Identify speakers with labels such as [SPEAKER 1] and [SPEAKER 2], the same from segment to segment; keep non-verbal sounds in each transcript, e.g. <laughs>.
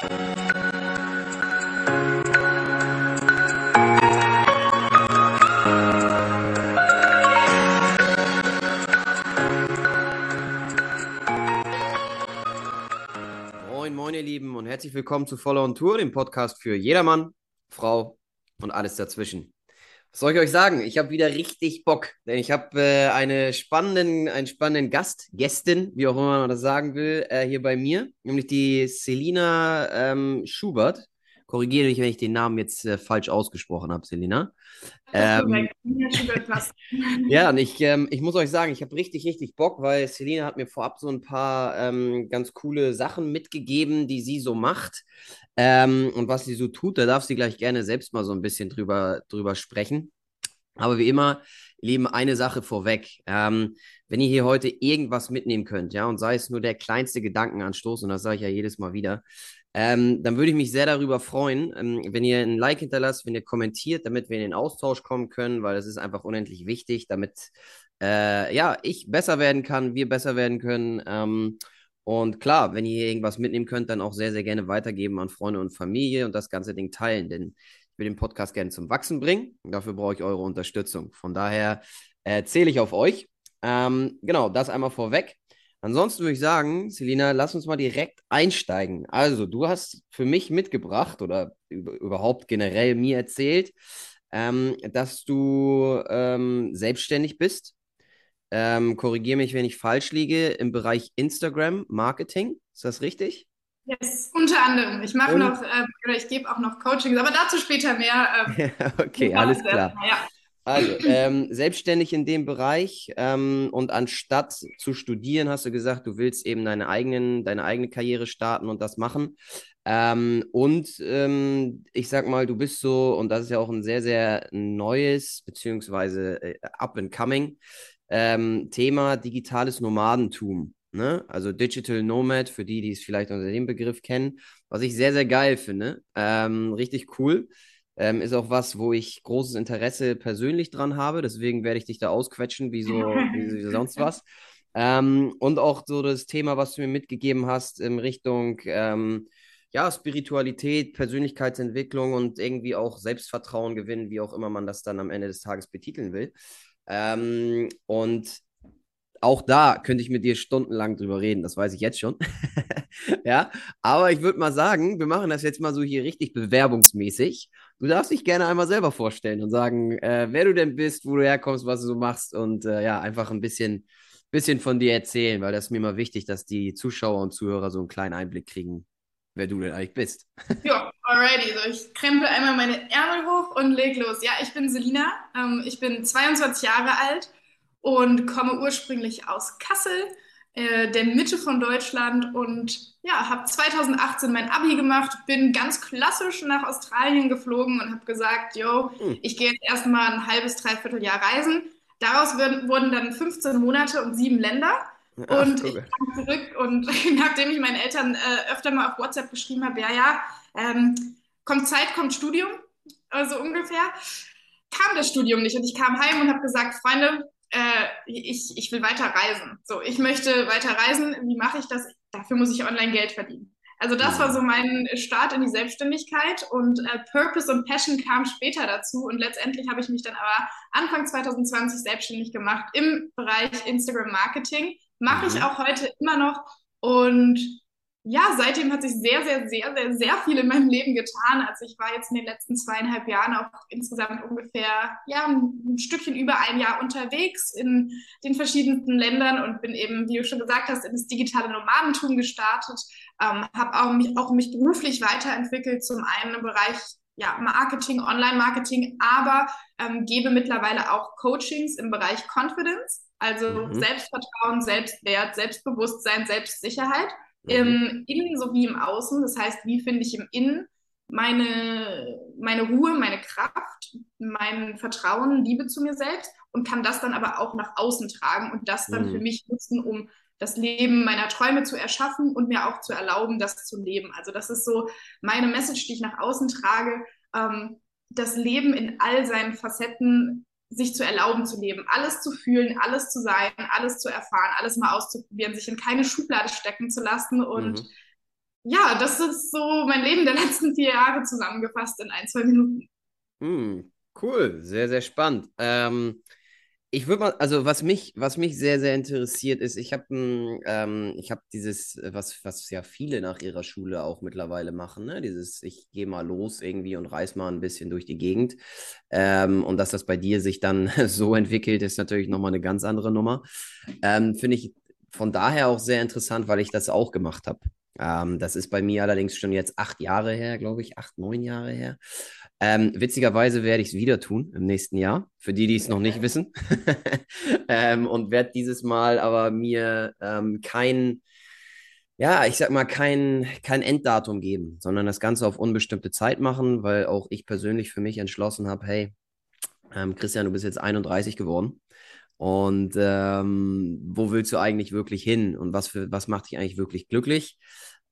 [SPEAKER 1] Moin, moin, ihr Lieben, und herzlich willkommen zu Follow on Tour, dem Podcast für jedermann, Frau und alles dazwischen. Was soll ich euch sagen? Ich habe wieder richtig Bock, denn ich habe äh, eine spannenden, einen spannenden Gast, Gästin, wie auch immer man das sagen will, äh, hier bei mir, nämlich die Selina ähm, Schubert. Korrigiere mich, wenn ich den Namen jetzt äh, falsch ausgesprochen habe, Selina. Ähm, <laughs> ja, und ich, ähm, ich muss euch sagen, ich habe richtig, richtig Bock, weil Selina hat mir vorab so ein paar ähm, ganz coole Sachen mitgegeben, die sie so macht ähm, und was sie so tut. Da darf sie gleich gerne selbst mal so ein bisschen drüber, drüber sprechen. Aber wie immer, Lieben, eine Sache vorweg. Ähm, wenn ihr hier heute irgendwas mitnehmen könnt, ja, und sei es nur der kleinste Gedankenanstoß, und das sage ich ja jedes Mal wieder, ähm, dann würde ich mich sehr darüber freuen, ähm, wenn ihr ein Like hinterlasst, wenn ihr kommentiert, damit wir in den Austausch kommen können, weil das ist einfach unendlich wichtig, damit äh, ja, ich besser werden kann, wir besser werden können. Ähm, und klar, wenn ihr irgendwas mitnehmen könnt, dann auch sehr, sehr gerne weitergeben an Freunde und Familie und das ganze Ding teilen, denn ich will den Podcast gerne zum Wachsen bringen. Dafür brauche ich eure Unterstützung. Von daher äh, zähle ich auf euch. Ähm, genau, das einmal vorweg. Ansonsten würde ich sagen, Selina, lass uns mal direkt einsteigen. Also, du hast für mich mitgebracht oder überhaupt generell mir erzählt, ähm, dass du ähm, selbstständig bist. Ähm, Korrigiere mich, wenn ich falsch liege, im Bereich Instagram Marketing. Ist das richtig?
[SPEAKER 2] Yes, unter anderem. Ich mache noch, äh, oder ich gebe auch noch Coachings, aber dazu später mehr.
[SPEAKER 1] Ähm, <laughs> okay, alles klar. Ja. Also, ähm, selbstständig in dem Bereich ähm, und anstatt zu studieren, hast du gesagt, du willst eben deine, eigenen, deine eigene Karriere starten und das machen. Ähm, und ähm, ich sag mal, du bist so, und das ist ja auch ein sehr, sehr neues, beziehungsweise äh, up and coming ähm, Thema digitales Nomadentum. Ne? Also Digital Nomad, für die, die es vielleicht unter dem Begriff kennen, was ich sehr, sehr geil finde. Ähm, richtig cool. Ähm, ist auch was, wo ich großes Interesse persönlich dran habe. Deswegen werde ich dich da ausquetschen, wie so, wie sonst was. Ähm, und auch so das Thema, was du mir mitgegeben hast in Richtung ähm, ja, Spiritualität, Persönlichkeitsentwicklung und irgendwie auch Selbstvertrauen gewinnen, wie auch immer man das dann am Ende des Tages betiteln will. Ähm, und auch da könnte ich mit dir stundenlang drüber reden, das weiß ich jetzt schon. <laughs> ja, aber ich würde mal sagen, wir machen das jetzt mal so hier richtig bewerbungsmäßig. Du darfst dich gerne einmal selber vorstellen und sagen, äh, wer du denn bist, wo du herkommst, was du so machst und äh, ja, einfach ein bisschen, bisschen von dir erzählen, weil das ist mir immer wichtig, dass die Zuschauer und Zuhörer so einen kleinen Einblick kriegen, wer du denn eigentlich bist. <laughs>
[SPEAKER 2] ja, alrighty. So, ich krempel einmal meine Ärmel hoch und leg los. Ja, ich bin Selina. Ähm, ich bin 22 Jahre alt und komme ursprünglich aus Kassel, äh, der Mitte von Deutschland und ja, habe 2018 mein Abi gemacht, bin ganz klassisch nach Australien geflogen und habe gesagt, yo, hm. ich gehe jetzt erstmal ein halbes, dreiviertel Jahr reisen. Daraus wurden dann 15 Monate und sieben Länder. Ach, und cool. ich kam zurück und <laughs> nachdem ich meinen Eltern äh, öfter mal auf WhatsApp geschrieben habe, ja, ja, ähm, kommt Zeit, kommt Studium, also ungefähr, kam das Studium nicht. Und ich kam heim und habe gesagt, Freunde, äh, ich, ich will weiter reisen. So, ich möchte weiter reisen. Wie mache ich das? Dafür muss ich online Geld verdienen. Also das war so mein Start in die Selbstständigkeit und äh, Purpose und Passion kam später dazu und letztendlich habe ich mich dann aber Anfang 2020 selbstständig gemacht im Bereich Instagram Marketing. Mache ich mhm. auch heute immer noch und ja, seitdem hat sich sehr, sehr, sehr, sehr, sehr viel in meinem Leben getan. Also ich war jetzt in den letzten zweieinhalb Jahren auch insgesamt ungefähr ja, ein Stückchen über ein Jahr unterwegs in den verschiedensten Ländern und bin eben, wie du schon gesagt hast, in das digitale Nomadentum gestartet, ähm, habe auch mich, auch mich beruflich weiterentwickelt, zum einen im Bereich ja, Marketing, Online-Marketing, aber ähm, gebe mittlerweile auch Coachings im Bereich Confidence, also mhm. Selbstvertrauen, Selbstwert, Selbstbewusstsein, Selbstsicherheit. Mhm. Im Innen sowie im Außen. Das heißt, wie finde ich im Innen meine, meine Ruhe, meine Kraft, mein Vertrauen, Liebe zu mir selbst und kann das dann aber auch nach außen tragen und das dann mhm. für mich nutzen, um das Leben meiner Träume zu erschaffen und mir auch zu erlauben, das zu leben. Also das ist so meine Message, die ich nach außen trage. Ähm, das Leben in all seinen Facetten sich zu erlauben zu leben, alles zu fühlen, alles zu sein, alles zu erfahren, alles mal auszuprobieren, sich in keine Schublade stecken zu lassen und mhm. ja, das ist so mein Leben der letzten vier Jahre zusammengefasst in ein, zwei Minuten.
[SPEAKER 1] Hm, cool, sehr, sehr spannend. Ähm, ich würde mal, also was mich, was mich sehr, sehr interessiert ist, ich habe ähm, ich dieses, was, was ja viele nach ihrer Schule auch mittlerweile machen, ne? Dieses, ich gehe mal los irgendwie und reiß mal ein bisschen durch die Gegend. Ähm, und dass das bei dir sich dann <laughs> so entwickelt, ist natürlich nochmal eine ganz andere Nummer. Ähm, Finde ich von daher auch sehr interessant, weil ich das auch gemacht habe. Ähm, das ist bei mir allerdings schon jetzt acht Jahre her, glaube ich, acht, neun Jahre her. Ähm, witzigerweise werde ich es wieder tun im nächsten Jahr, für die, die es noch nicht wissen. <laughs> ähm, und werde dieses Mal aber mir ähm, kein, ja, ich sag mal, kein, kein Enddatum geben, sondern das Ganze auf unbestimmte Zeit machen, weil auch ich persönlich für mich entschlossen habe, hey, ähm, Christian, du bist jetzt 31 geworden. Und ähm, wo willst du eigentlich wirklich hin? Und was, für, was macht dich eigentlich wirklich glücklich?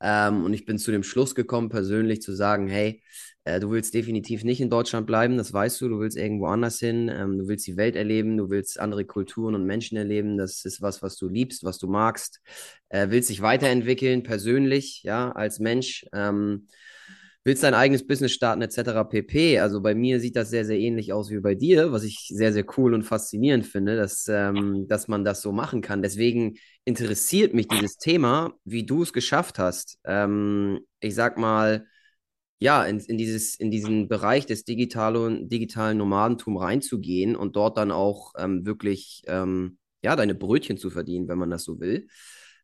[SPEAKER 1] Ähm, und ich bin zu dem Schluss gekommen, persönlich zu sagen, hey, äh, du willst definitiv nicht in Deutschland bleiben, das weißt du, du willst irgendwo anders hin, ähm, du willst die Welt erleben, du willst andere Kulturen und Menschen erleben, das ist was, was du liebst, was du magst, äh, willst dich weiterentwickeln, persönlich, ja, als Mensch. Ähm, willst dein eigenes Business starten etc. pp. Also bei mir sieht das sehr, sehr ähnlich aus wie bei dir, was ich sehr, sehr cool und faszinierend finde, dass, ähm, dass man das so machen kann. Deswegen interessiert mich dieses Thema, wie du es geschafft hast. Ähm, ich sag mal, ja, in, in, dieses, in diesen Bereich des digitalen, digitalen Nomadentum reinzugehen und dort dann auch ähm, wirklich ähm, ja, deine Brötchen zu verdienen, wenn man das so will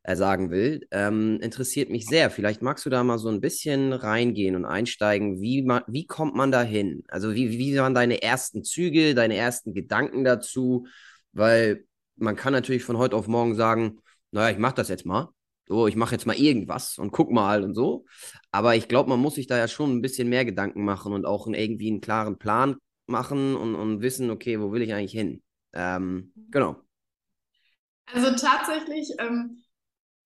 [SPEAKER 1] äh, sagen will, ähm, interessiert mich sehr. Vielleicht magst du da mal so ein bisschen reingehen und einsteigen. Wie, wie kommt man da hin? Also wie, wie waren deine ersten Züge, deine ersten Gedanken dazu? Weil man kann natürlich von heute auf morgen sagen, naja, ich mache das jetzt mal. So, ich mache jetzt mal irgendwas und guck mal und so. Aber ich glaube, man muss sich da ja schon ein bisschen mehr Gedanken machen und auch irgendwie einen klaren Plan machen und, und wissen, okay, wo will ich eigentlich hin? Ähm, genau.
[SPEAKER 2] Also tatsächlich ähm,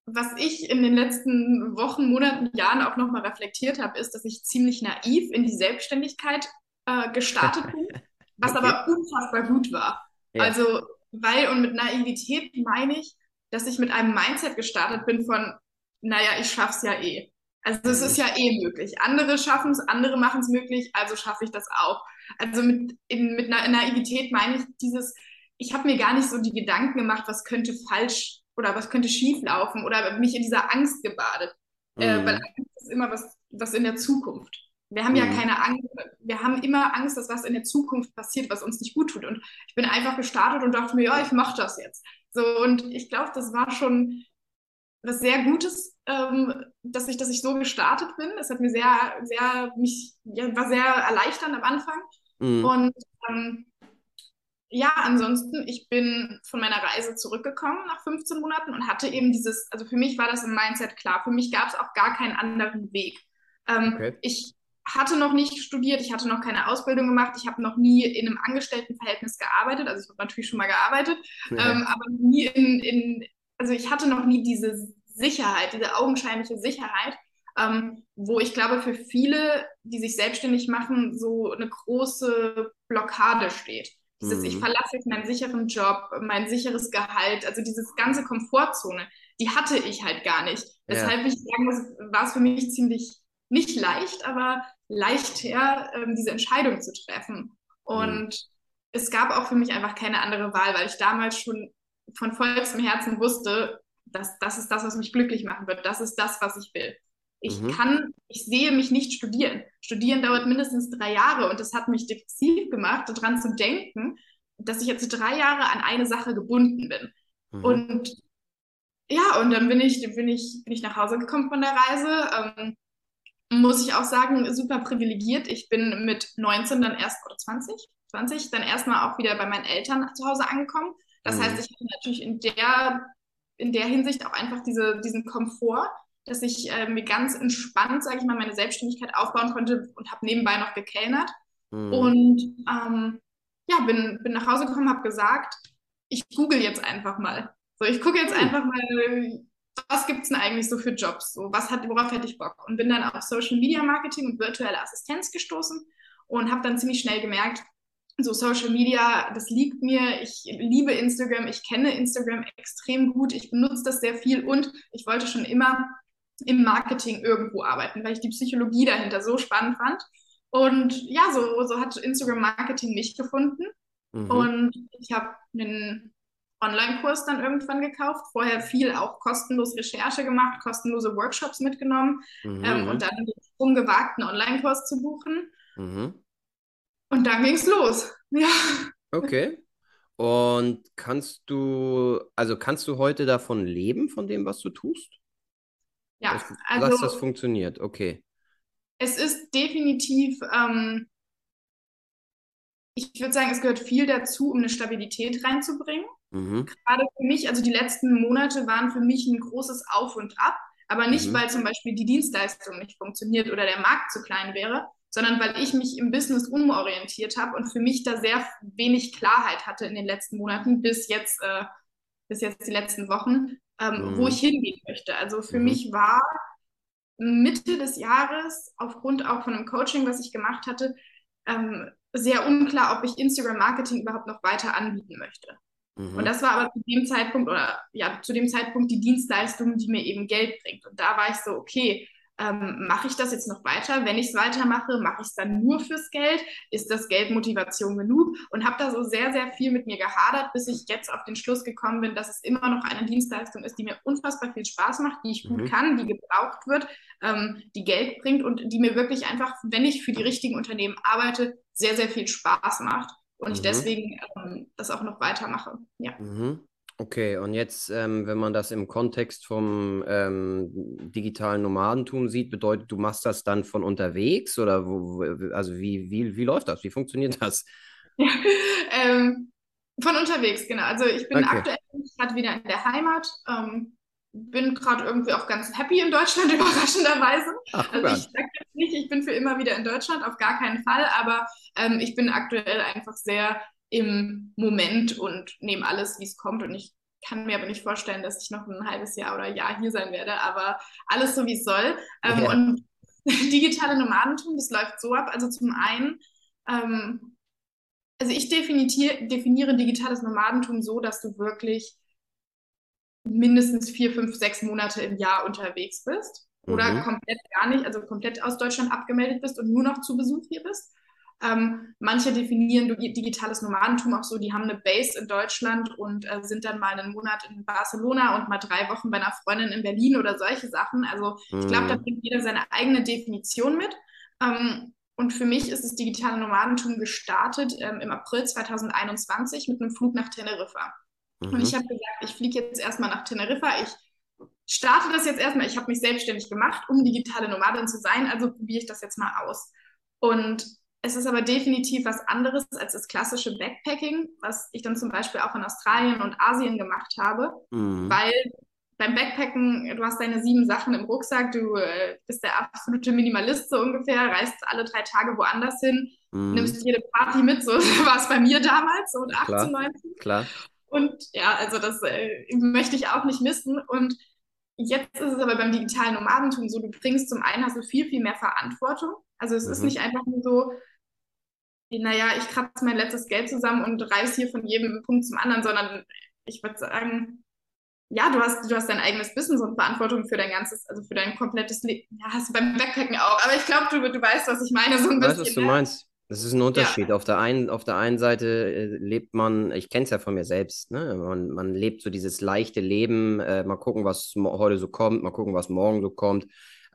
[SPEAKER 2] was ich in den letzten Wochen, Monaten, Jahren auch nochmal reflektiert habe, ist, dass ich ziemlich naiv in die Selbstständigkeit äh, gestartet bin, <laughs> was okay. aber unfassbar gut war. Ja. Also, weil, und mit Naivität meine ich, dass ich mit einem Mindset gestartet bin von, naja, ich schaff's ja eh. Also es ist ja eh möglich. Andere schaffen es, andere machen es möglich, also schaffe ich das auch. Also mit, in, mit Naivität meine ich dieses, ich habe mir gar nicht so die Gedanken gemacht, was könnte falsch oder was könnte schief laufen oder mich in dieser Angst gebadet. Äh, mhm. Äh, weil Angst ist immer was, was in der Zukunft. Wir haben mhm. ja keine Angst, wir haben immer Angst, dass was in der Zukunft passiert, was uns nicht gut tut. Und ich bin einfach gestartet und dachte mir, ja, ich mache das jetzt. So, und ich glaube, das war schon was sehr Gutes, ähm, dass ich, dass ich so gestartet bin. Das hat mir sehr, sehr, mich, ja, war sehr erleichternd am Anfang. Mhm. Und ähm, ja, ansonsten, ich bin von meiner Reise zurückgekommen nach 15 Monaten und hatte eben dieses, also für mich war das im Mindset klar. Für mich gab es auch gar keinen anderen Weg. Ähm, okay. Ich hatte noch nicht studiert, ich hatte noch keine Ausbildung gemacht, ich habe noch nie in einem Angestelltenverhältnis gearbeitet, also ich habe natürlich schon mal gearbeitet, ja. ähm, aber nie in, in, also ich hatte noch nie diese Sicherheit, diese augenscheinliche Sicherheit, ähm, wo ich glaube, für viele, die sich selbstständig machen, so eine große Blockade steht. Dieses, mhm. ich verlasse jetzt meinen sicheren Job, mein sicheres Gehalt, also dieses ganze Komfortzone, die hatte ich halt gar nicht. Weshalb ja. ich sagen muss, war es für mich ziemlich nicht leicht, aber leichter, ähm, diese Entscheidung zu treffen. Und mhm. es gab auch für mich einfach keine andere Wahl, weil ich damals schon von vollstem Herzen wusste, dass das ist das, was mich glücklich machen wird. Das ist das, was ich will. Ich mhm. kann, ich sehe mich nicht studieren. Studieren dauert mindestens drei Jahre und das hat mich depressiv gemacht, daran zu denken, dass ich jetzt drei Jahre an eine Sache gebunden bin. Mhm. Und ja, und dann bin ich, bin ich, bin ich nach Hause gekommen von der Reise. Ähm, muss ich auch sagen, super privilegiert. Ich bin mit 19 dann erst, oder 20, 20, dann erstmal auch wieder bei meinen Eltern zu Hause angekommen. Das mhm. heißt, ich hatte natürlich in der, in der Hinsicht auch einfach diese, diesen Komfort dass ich äh, mir ganz entspannt, sage ich mal, meine Selbstständigkeit aufbauen konnte und habe nebenbei noch gekellnert. Mhm. Und ähm, ja, bin, bin nach Hause gekommen, habe gesagt, ich google jetzt einfach mal. So, ich gucke jetzt mhm. einfach mal, was gibt es denn eigentlich so für Jobs? So, was hat, worauf hätte ich Bock? Und bin dann auf Social Media Marketing und virtuelle Assistenz gestoßen und habe dann ziemlich schnell gemerkt, so Social Media, das liegt mir. Ich liebe Instagram, ich kenne Instagram extrem gut, ich benutze das sehr viel und ich wollte schon immer im Marketing irgendwo arbeiten, weil ich die Psychologie dahinter so spannend fand. Und ja, so, so hat Instagram Marketing mich gefunden. Mhm. Und ich habe einen Online-Kurs dann irgendwann gekauft. Vorher viel auch kostenlos Recherche gemacht, kostenlose Workshops mitgenommen mhm. ähm, und dann den Sprung gewagt, einen Online-Kurs zu buchen. Mhm. Und dann ging es los. <laughs> Ja.
[SPEAKER 1] Okay. Und kannst du, also kannst du heute davon leben, von dem, was du tust?
[SPEAKER 2] Ja,
[SPEAKER 1] dass, also dass das funktioniert, okay.
[SPEAKER 2] Es ist definitiv, ähm, ich würde sagen, es gehört viel dazu, um eine Stabilität reinzubringen. Mhm. Gerade für mich, also die letzten Monate waren für mich ein großes Auf und Ab, aber nicht, mhm. weil zum Beispiel die Dienstleistung nicht funktioniert oder der Markt zu klein wäre, sondern weil ich mich im Business umorientiert habe und für mich da sehr wenig Klarheit hatte in den letzten Monaten bis jetzt, äh, bis jetzt die letzten Wochen, ähm, mhm. wo ich hingehen möchte. Also für mhm. mich war Mitte des Jahres aufgrund auch von einem Coaching, was ich gemacht hatte, ähm, sehr unklar, ob ich Instagram-Marketing überhaupt noch weiter anbieten möchte. Mhm. Und das war aber zu dem Zeitpunkt oder ja, zu dem Zeitpunkt die Dienstleistung, die mir eben Geld bringt. Und da war ich so, okay, ähm, mache ich das jetzt noch weiter? Wenn ich es weitermache, mache ich es dann nur fürs Geld? Ist das Geld Motivation genug? Und habe da so sehr, sehr viel mit mir gehadert, bis ich jetzt auf den Schluss gekommen bin, dass es immer noch eine Dienstleistung ist, die mir unfassbar viel Spaß macht, die ich gut mhm. kann, die gebraucht wird, ähm, die Geld bringt und die mir wirklich einfach, wenn ich für die richtigen Unternehmen arbeite, sehr, sehr viel Spaß macht. Und mhm. ich deswegen ähm, das auch noch weitermache. Ja.
[SPEAKER 1] Mhm. Okay, und jetzt, ähm, wenn man das im Kontext vom ähm, digitalen Nomadentum sieht, bedeutet, du machst das dann von unterwegs oder wo, also wie, wie, wie läuft das? Wie funktioniert das? <laughs>
[SPEAKER 2] Ja, ähm, von unterwegs, genau. Also ich bin okay. aktuell gerade wieder in der Heimat, ähm, bin gerade irgendwie auch ganz happy in Deutschland, <laughs> überraschenderweise. Ach, also ich sage jetzt nicht, ich bin für immer wieder in Deutschland, auf gar keinen Fall, aber ähm, ich bin aktuell einfach sehr im Moment und nehme alles, wie es kommt. Und ich kann mir aber nicht vorstellen, dass ich noch ein halbes Jahr oder Jahr hier sein werde, aber alles so, wie es soll. Ähm, ja. Und <laughs> digitale Nomadentum, das läuft so ab. Also zum einen, ähm, also ich definiere digitales Nomadentum so, dass du wirklich mindestens vier, fünf, sechs Monate im Jahr unterwegs bist oder mhm. komplett gar nicht, also komplett aus Deutschland abgemeldet bist und nur noch zu Besuch hier bist. Ähm, manche definieren digitales Nomadentum auch so, die haben eine Base in Deutschland und äh, sind dann mal einen Monat in Barcelona und mal drei Wochen bei einer Freundin in Berlin oder solche Sachen. Also ich glaube, da mhm. bringt jeder seine eigene Definition mit. Ähm, und für mich ist das digitale Nomadentum gestartet ähm, im April 2021 mit einem Flug nach Teneriffa. Mhm. Und ich habe gesagt, ich fliege jetzt erstmal nach Teneriffa. Ich starte das jetzt erstmal. Ich habe mich selbstständig gemacht, um digitale Nomadin zu sein. Also probiere ich das jetzt mal aus. Und es ist aber definitiv was anderes als das klassische Backpacking, was ich dann zum Beispiel auch in Australien und Asien gemacht habe, mhm. weil beim Backpacken, du hast deine sieben Sachen im Rucksack, du äh, bist der absolute Minimalist so ungefähr, reist alle drei Tage woanders hin, mhm. nimmst jede Party mit, so <laughs> war es bei mir damals, so mit 18, 19.
[SPEAKER 1] Klar.
[SPEAKER 2] Und ja, also das äh, möchte ich auch nicht missen. Und jetzt ist es aber beim digitalen Nomadentum so, du bringst zum einen hast du viel, viel mehr Verantwortung. Also es mhm. ist nicht einfach nur so, naja, ich kratze mein letztes Geld zusammen und reiß hier von jedem Punkt zum anderen, sondern ich würde sagen, ja, du hast, du hast dein eigenes Business und Verantwortung für dein ganzes, also für dein komplettes Leben. Ja, hast du beim Backpacken auch. Aber ich glaube, du, du weißt, was ich meine, so ein
[SPEAKER 1] ich weiß, was du ne? meinst. Das ist ein Unterschied. Ja. Auf, der einen, auf der einen Seite äh, lebt man, ich kenne es ja von mir selbst, ne? man, man lebt so dieses leichte Leben, äh, mal gucken, was heute so kommt, mal gucken, was morgen so kommt.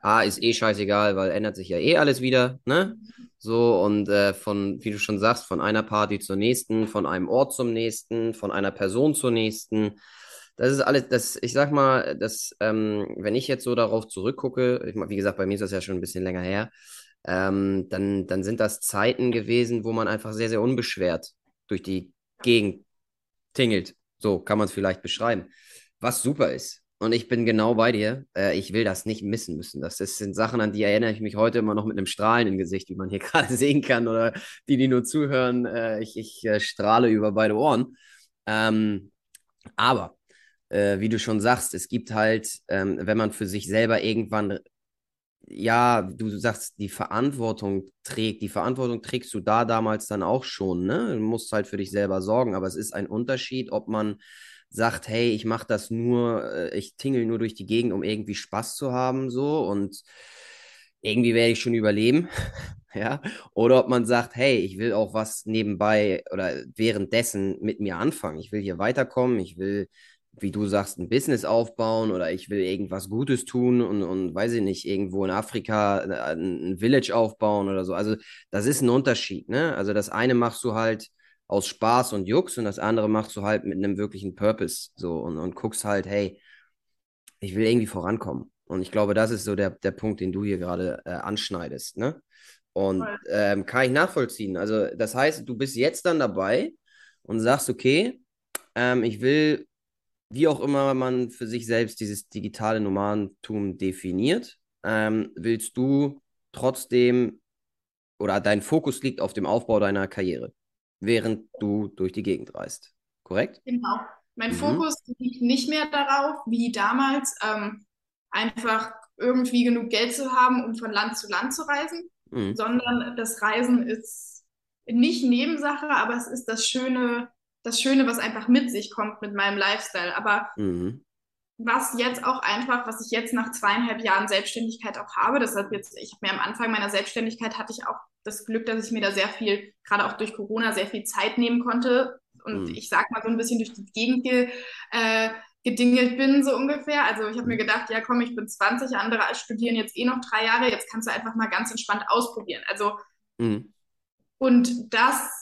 [SPEAKER 1] Ah, ist eh scheißegal, weil ändert sich ja eh alles wieder, ne? So, und äh, von, wie du schon sagst, von einer Party zur nächsten, von einem Ort zum nächsten, von einer Person zur nächsten. Das ist alles, das, ich sag mal, das, ähm, wenn ich jetzt so darauf zurückgucke, ich, wie gesagt, bei mir ist das ja schon ein bisschen länger her, ähm, dann, dann sind das Zeiten gewesen, wo man einfach sehr, sehr unbeschwert durch die Gegend tingelt. So kann man es vielleicht beschreiben. Was super ist. Und ich bin genau bei dir. Äh, ich will das nicht missen müssen. Das, das sind Sachen, an die erinnere ich mich heute immer noch mit einem Strahlen im Gesicht, wie man hier <laughs> gerade sehen kann. Oder die, die nur zuhören, äh, ich, ich äh, strahle über beide Ohren. Ähm, aber, äh, wie du schon sagst, es gibt halt, ähm, wenn man für sich selber irgendwann, ja, du sagst, die Verantwortung trägt, die Verantwortung trägst du da damals dann auch schon. Ne? Du musst halt für dich selber sorgen. Aber es ist ein Unterschied, ob man sagt, hey, ich mache das nur, äh, ich tingel nur durch die Gegend, um irgendwie Spaß zu haben, so und irgendwie werde ich schon überleben, <laughs> ja, oder ob man sagt, hey, ich will auch was nebenbei oder währenddessen mit mir anfangen. Ich will hier weiterkommen, ich will, wie du sagst, ein Business aufbauen oder ich will irgendwas Gutes tun und, und weiß ich nicht, irgendwo in Afrika äh, ein, ein Village aufbauen oder so. Also das ist ein Unterschied, ne? Also das eine machst du halt aus Spaß und Jux und das andere machst du halt mit einem wirklichen Purpose so und, und guckst halt, hey, ich will irgendwie vorankommen. Und ich glaube, das ist so der, der Punkt, den du hier gerade äh, anschneidest, ne? Und ähm, kann ich nachvollziehen. Also, das heißt, du bist jetzt dann dabei und sagst, okay, ähm, ich will, wie auch immer man für sich selbst dieses digitale Nomadentum definiert, ähm, willst du trotzdem oder dein Fokus liegt auf dem Aufbau deiner Karriere, während du durch die Gegend reist. Korrekt?
[SPEAKER 2] Genau. Mein mhm. Fokus liegt nicht mehr darauf, wie damals, ähm, einfach irgendwie genug Geld zu haben, um von Land zu Land zu reisen, mhm. sondern das Reisen ist nicht Nebensache, aber es ist das Schöne, das Schöne, was einfach mit sich kommt mit meinem Lifestyle. Aber mhm. was jetzt auch einfach, was ich jetzt nach zweieinhalb Jahren Selbstständigkeit auch habe, deshalb jetzt, ich habe mir am Anfang meiner Selbstständigkeit hatte ich auch das Glück, dass ich mir da sehr viel, gerade auch durch Corona, sehr viel Zeit nehmen konnte. Und mhm. ich sag mal so ein bisschen durch die Gegend ge, äh, gedingelt bin, so ungefähr. Also ich habe mir gedacht, ja komm, ich bin 20, andere studieren jetzt eh noch drei Jahre, jetzt kannst du einfach mal ganz entspannt ausprobieren. Also mhm. und das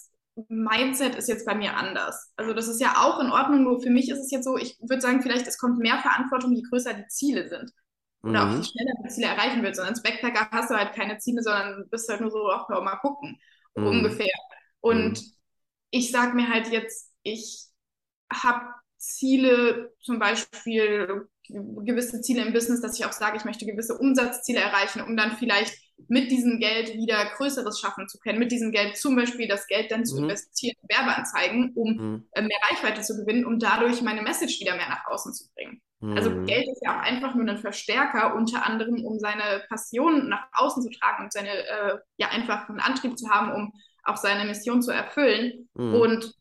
[SPEAKER 2] Mindset ist jetzt bei mir anders. Also das ist ja auch in Ordnung, nur für mich ist es jetzt so, ich würde sagen, vielleicht es kommt mehr Verantwortung, je größer die Ziele sind. Oder mhm. auch je schneller die Ziele erreichen willst. Und als Backpacker hast du halt keine Ziele, sondern bist halt nur so, auch mal gucken, mhm. ungefähr. Und mhm. ich sage mir halt jetzt, ich habe Ziele, zum Beispiel gewisse Ziele im Business, dass ich auch sage, ich möchte gewisse Umsatzziele erreichen, um dann vielleicht mit diesem Geld wieder Größeres schaffen zu können. Mit diesem Geld zum Beispiel das Geld dann mhm. zu investieren in Werbeanzeigen, um mhm. Äh, mehr Reichweite zu gewinnen, um dadurch meine Message wieder mehr nach außen zu bringen. Mhm. Also Geld ist ja auch einfach nur ein Verstärker, unter anderem, um seine Passion nach außen zu tragen und seine, äh, ja, einfach einen Antrieb zu haben, um auch seine Mission zu erfüllen. Mhm. Und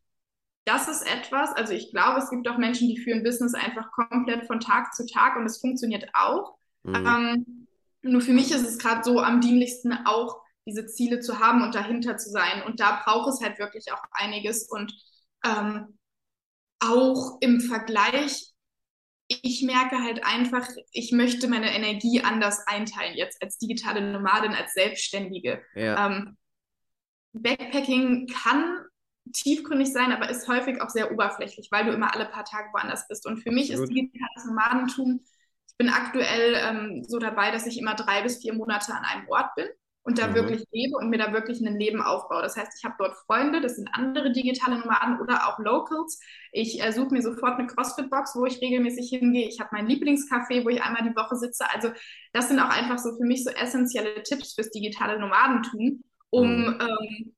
[SPEAKER 2] das ist etwas, also ich glaube, es gibt auch Menschen, die führen Business einfach komplett von Tag zu Tag und es funktioniert auch. Mhm. Ähm, nur für mich ist es gerade so am dienlichsten auch, diese Ziele zu haben und dahinter zu sein. Und da braucht es halt wirklich auch einiges. Und ähm, auch im Vergleich, ich merke halt einfach, ich möchte meine Energie anders einteilen, jetzt als digitale Nomadin, als Selbstständige. Ja. Ähm, Backpacking kann tiefgründig sein, aber ist häufig auch sehr oberflächlich, weil du immer alle paar Tage woanders bist. Und für mich Absolut. ist digitales Nomadentum, bin aktuell ähm, so dabei, dass ich immer drei bis vier Monate an einem Ort bin und da mhm. wirklich lebe und mir da wirklich ein Leben aufbaue. Das heißt, ich habe dort Freunde, das sind andere digitale Nomaden oder auch Locals. Ich äh, suche mir sofort eine CrossFit-Box, wo ich regelmäßig hingehe. Ich habe mein Lieblingscafé, wo ich einmal die Woche sitze. Also das sind auch einfach so für mich so essentielle Tipps fürs digitale Nomadentum, um mhm. ähm,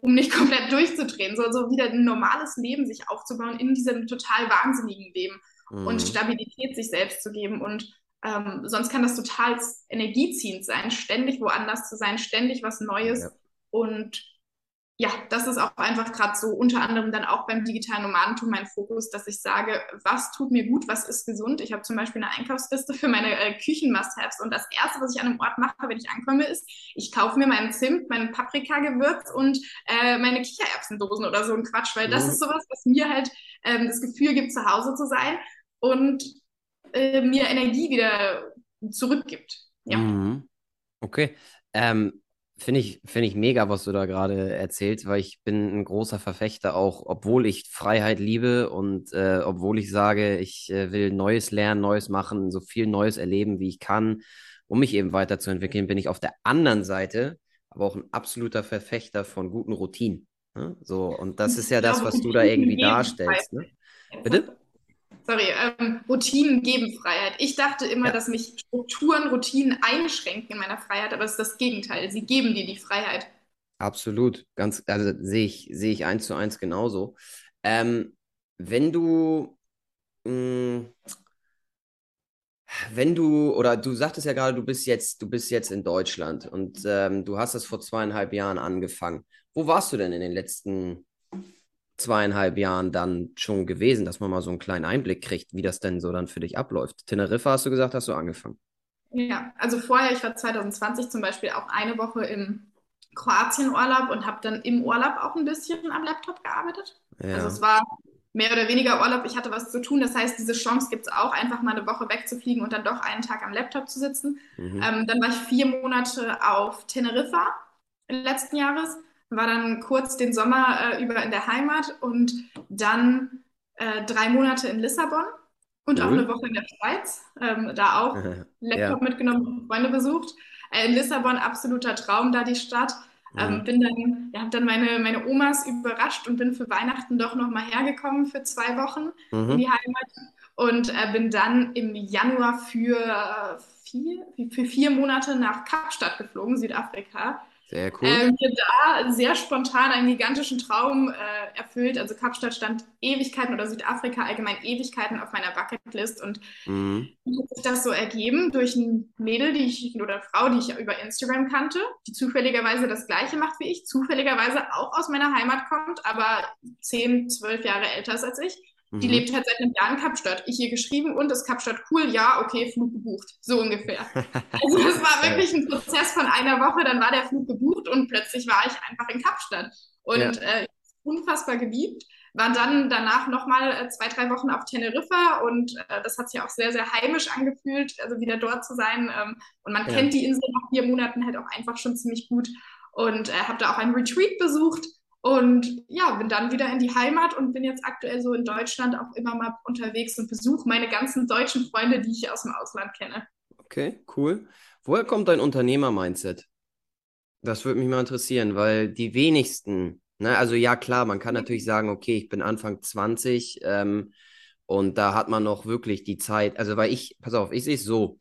[SPEAKER 2] um nicht <laughs> komplett durchzudrehen, so, so wieder ein normales Leben sich aufzubauen in diesem total wahnsinnigen Leben mhm. und Stabilität sich selbst zu geben. Und ähm, sonst kann das total energieziehend sein, ständig woanders zu sein, ständig was Neues. Ja. Und ja, das ist auch einfach gerade so unter anderem dann auch beim digitalen Nomadentum mein Fokus, dass ich sage, was tut mir gut, was ist gesund. Ich habe zum Beispiel eine Einkaufsliste für meine äh, Küchen-Must-Haves und das Erste, was ich an einem Ort mache, wenn ich ankomme, ist, ich kaufe mir meinen Zimt, mein Paprikagewürz und äh, meine Kichererbsendosen oder so ein Quatsch, weil das mhm. ist sowas, was mir halt ähm, das Gefühl gibt, zu Hause zu sein und äh, mir Energie wieder zurückgibt. Ja.
[SPEAKER 1] Mhm. Okay. Ähm, Finde ich, find ich mega, was du da gerade erzählst, weil ich bin ein großer Verfechter auch, obwohl ich Freiheit liebe und äh, obwohl ich sage, ich äh, will Neues lernen, Neues machen, so viel Neues erleben, wie ich kann, um mich eben weiterzuentwickeln, bin ich auf der anderen Seite aber auch ein absoluter Verfechter von guten Routinen. Ne? So, und das ist ja das, was du da irgendwie darstellst. Ne? Bitte?
[SPEAKER 2] Sorry, ähm, Routinen geben Freiheit. Ich dachte immer, ja. dass mich Strukturen, Routinen einschränken in meiner Freiheit, aber es ist das Gegenteil. Sie geben dir die Freiheit.
[SPEAKER 1] Absolut, ganz, also sehe ich, sehe ich eins zu eins genauso. Ähm, wenn du, mh, mm, wenn du, oder du sagtest ja gerade, du bist jetzt, du bist jetzt in Deutschland und ähm, du hast das vor zweieinhalb Jahren angefangen. Wo warst du denn in den letzten zweieinhalb Jahren dann schon gewesen, dass man mal so einen kleinen Einblick kriegt, wie das denn so dann für dich abläuft? Teneriffa hast du gesagt, hast du angefangen?
[SPEAKER 2] Ja, also vorher, ich war 2020 zum Beispiel auch eine Woche im Kroatien-Urlaub und habe dann im Urlaub auch ein bisschen am Laptop gearbeitet.
[SPEAKER 1] Ja.
[SPEAKER 2] Also es war mehr oder weniger Urlaub, ich hatte was zu tun. Das heißt, diese Chance gibt es auch, einfach mal eine Woche wegzufliegen und dann doch einen Tag am Laptop zu sitzen.
[SPEAKER 1] Mhm.
[SPEAKER 2] Ähm, dann war ich vier Monate auf Teneriffa letzten Jahres, war dann kurz den Sommer äh, über in der Heimat und dann äh, drei Monate in Lissabon und auch
[SPEAKER 1] Cool.
[SPEAKER 2] eine Woche in der Schweiz. Ähm, da auch Laptop
[SPEAKER 1] Ja.
[SPEAKER 2] mitgenommen und Freunde besucht. Äh, in Lissabon absoluter Traum, da die Stadt. Ähm,
[SPEAKER 1] Mhm.
[SPEAKER 2] bin dann, ja, hab dann meine, meine Omas überrascht und bin für Weihnachten doch nochmal hergekommen für zwei Wochen in
[SPEAKER 1] Mhm.
[SPEAKER 2] die Heimat und äh, bin dann im Januar für, äh, vier, für vier Monate nach Kapstadt geflogen, Südafrika.
[SPEAKER 1] Sehr cool.
[SPEAKER 2] Äh, mir da sehr spontan einen gigantischen Traum äh, erfüllt. Also Kapstadt stand Ewigkeiten oder Südafrika allgemein Ewigkeiten auf meiner Bucketlist und
[SPEAKER 1] Mhm.
[SPEAKER 2] wie hat sich das so ergeben durch ein Mädel, die ich oder Frau, die ich über Instagram kannte, die zufälligerweise das Gleiche macht wie ich, zufälligerweise auch aus meiner Heimat kommt, aber 10, 12 Jahre älter ist als ich. Die
[SPEAKER 1] Mhm.
[SPEAKER 2] lebt halt seit einem Jahr in Kapstadt. Ich ihr geschrieben und ist Kapstadt cool? Ja, okay, Flug gebucht. So ungefähr. <laughs> Also es war wirklich ein Prozess von einer Woche, dann war der Flug gebucht und plötzlich war ich einfach in Kapstadt. Und
[SPEAKER 1] Ja.
[SPEAKER 2] äh, unfassbar geliebt. War dann danach nochmal äh, zwei, drei Wochen auf Teneriffa und äh, das hat sich auch sehr, sehr heimisch angefühlt, also wieder dort zu sein. Ähm, und man
[SPEAKER 1] Ja.
[SPEAKER 2] kennt die Insel nach vier Monaten halt auch einfach schon ziemlich gut. Und äh, habe da auch ein Retreat besucht und ja, bin dann wieder in die Heimat und bin jetzt aktuell so in Deutschland auch immer mal unterwegs und besuche meine ganzen deutschen Freunde, die ich aus dem Ausland kenne.
[SPEAKER 1] Okay, cool. Woher kommt dein Unternehmer-Mindset? Das würde mich mal interessieren, weil die wenigsten, ne, also ja klar, man kann natürlich sagen, okay, ich bin Anfang 20 ähm, und da hat man noch wirklich die Zeit, also weil ich, pass auf, ich sehe es so,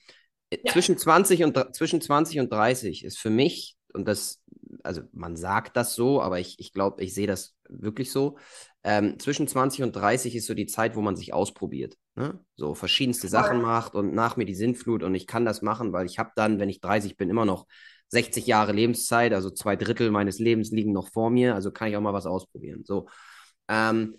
[SPEAKER 2] Ja.
[SPEAKER 1] zwischen 20 und, zwischen 20 und 30 ist für mich, und das, also man sagt das so, aber ich, ich glaube, ich sehe das wirklich so, ähm, zwischen 20 und 30 ist so die Zeit, wo man sich ausprobiert, ne? So verschiedenste Sachen macht und nach mir die Sinnflut und ich kann das machen, weil ich habe dann, wenn ich 30 bin, immer noch 60 Jahre Lebenszeit, also zwei Drittel meines Lebens liegen noch vor mir, also kann ich auch mal was ausprobieren. So. Ähm,